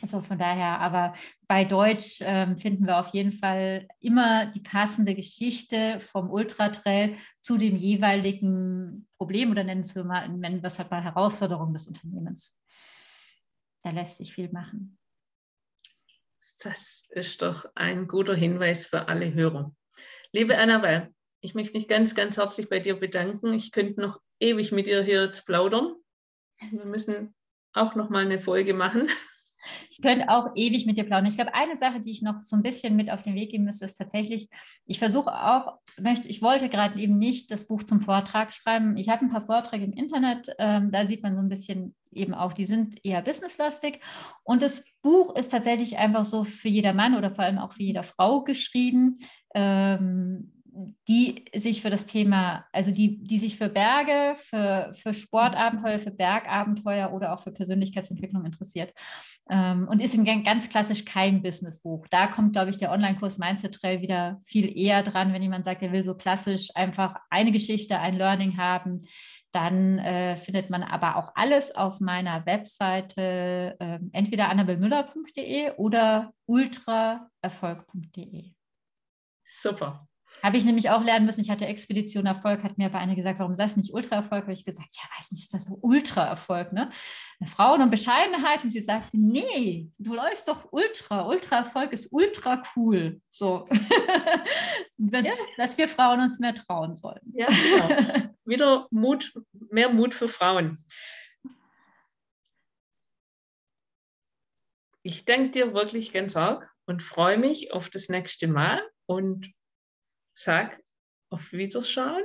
Also von daher, aber bei Deutsch ähm, finden wir auf jeden Fall immer die passende Geschichte vom Ultratrail zu dem jeweiligen Problem oder nennen wir mal, nennen wir es halt mal Herausforderung des Unternehmens. Da lässt sich viel machen. Das ist doch ein guter Hinweis für alle Hörer. Liebe Annabelle, ich möchte mich ganz, ganz herzlich bei dir bedanken. Ich könnte noch ewig mit dir hier jetzt plaudern. Wir müssen auch noch mal eine Folge machen. Ich könnte auch ewig mit dir plaudern. Ich glaube, eine Sache, die ich noch so ein bisschen mit auf den Weg geben müsste, ist tatsächlich, ich versuche auch, möchte, ich wollte gerade eben nicht das Buch zum Vortrag schreiben. Ich habe ein paar Vorträge im Internet, ähm, da sieht man so ein bisschen eben auch, die sind eher businesslastig. Und das Buch ist tatsächlich einfach so für jeder Mann oder vor allem auch für jede Frau geschrieben. Ähm, die sich für das Thema, also die, die sich für Berge, für, für Sportabenteuer, für Bergabenteuer oder auch für Persönlichkeitsentwicklung interessiert. Ähm, und ist im ganz klassisch kein Businessbuch. Da kommt, glaube ich, der Online-Kurs Mindset Trail wieder viel eher dran, wenn jemand sagt, er will so klassisch einfach eine Geschichte, ein Learning haben. Dann äh, findet man aber auch alles auf meiner Webseite, äh, entweder annabelmüller.de oder ultraerfolg.de. Super. Habe ich nämlich auch lernen müssen. Ich hatte Expedition Erfolg, hat mir aber eine gesagt, warum sei es nicht Ultra-Erfolg? Habe ich gesagt, ja, weiß nicht, ist das so Ultra-Erfolg, ne? Frauen und Bescheidenheit. Und sie sagte, nee, du läufst doch Ultra. Ultra-Erfolg ist ultra cool. So. ja. Dass wir Frauen uns mehr trauen sollen. Ja, genau. Wieder Mut, mehr Mut für Frauen. Ich danke dir wirklich ganz arg und freue mich auf das nächste Mal und sag auf Wiederschauen,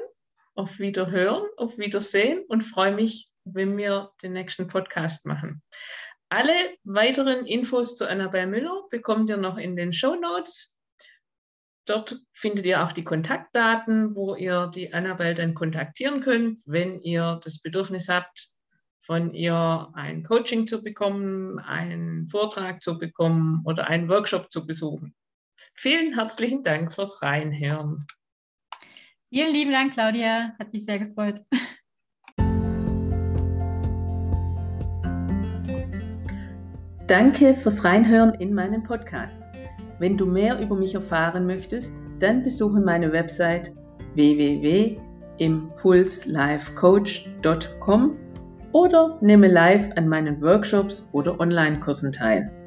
auf Wiederhören, auf Wiedersehen und freue mich, wenn wir den nächsten Podcast machen. Alle weiteren Infos zu Annabelle Müller bekommt ihr noch in den Show Notes. Dort findet ihr auch die Kontaktdaten, wo ihr die Annabelle dann kontaktieren könnt, wenn ihr das Bedürfnis habt, von ihr ein Coaching zu bekommen, einen Vortrag zu bekommen oder einen Workshop zu besuchen. Vielen herzlichen Dank fürs Reinhören. Vielen lieben Dank, Claudia. Hat mich sehr gefreut. Danke fürs Reinhören in meinen Podcast. Wenn du mehr über mich erfahren möchtest, dann besuche meine Website www.impulslifecoach.com oder nehme live an meinen Workshops oder Online-Kursen teil.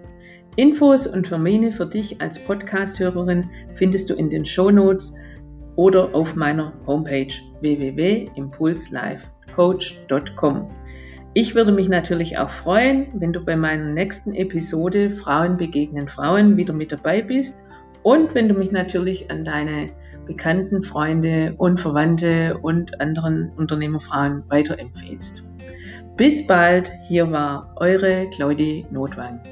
Infos und Termine für dich als Podcast-Hörerin findest du in den Show Notes oder auf meiner Homepage www.impulslifecoach.com. Ich würde mich natürlich auch freuen, wenn du bei meiner nächsten Episode Frauen begegnen Frauen wieder mit dabei bist und wenn du mich natürlich an deine Bekannten, Freunde und Verwandte und anderen Unternehmerfrauen weiterempfehlst. Bis bald, hier war eure Claudie Notwang.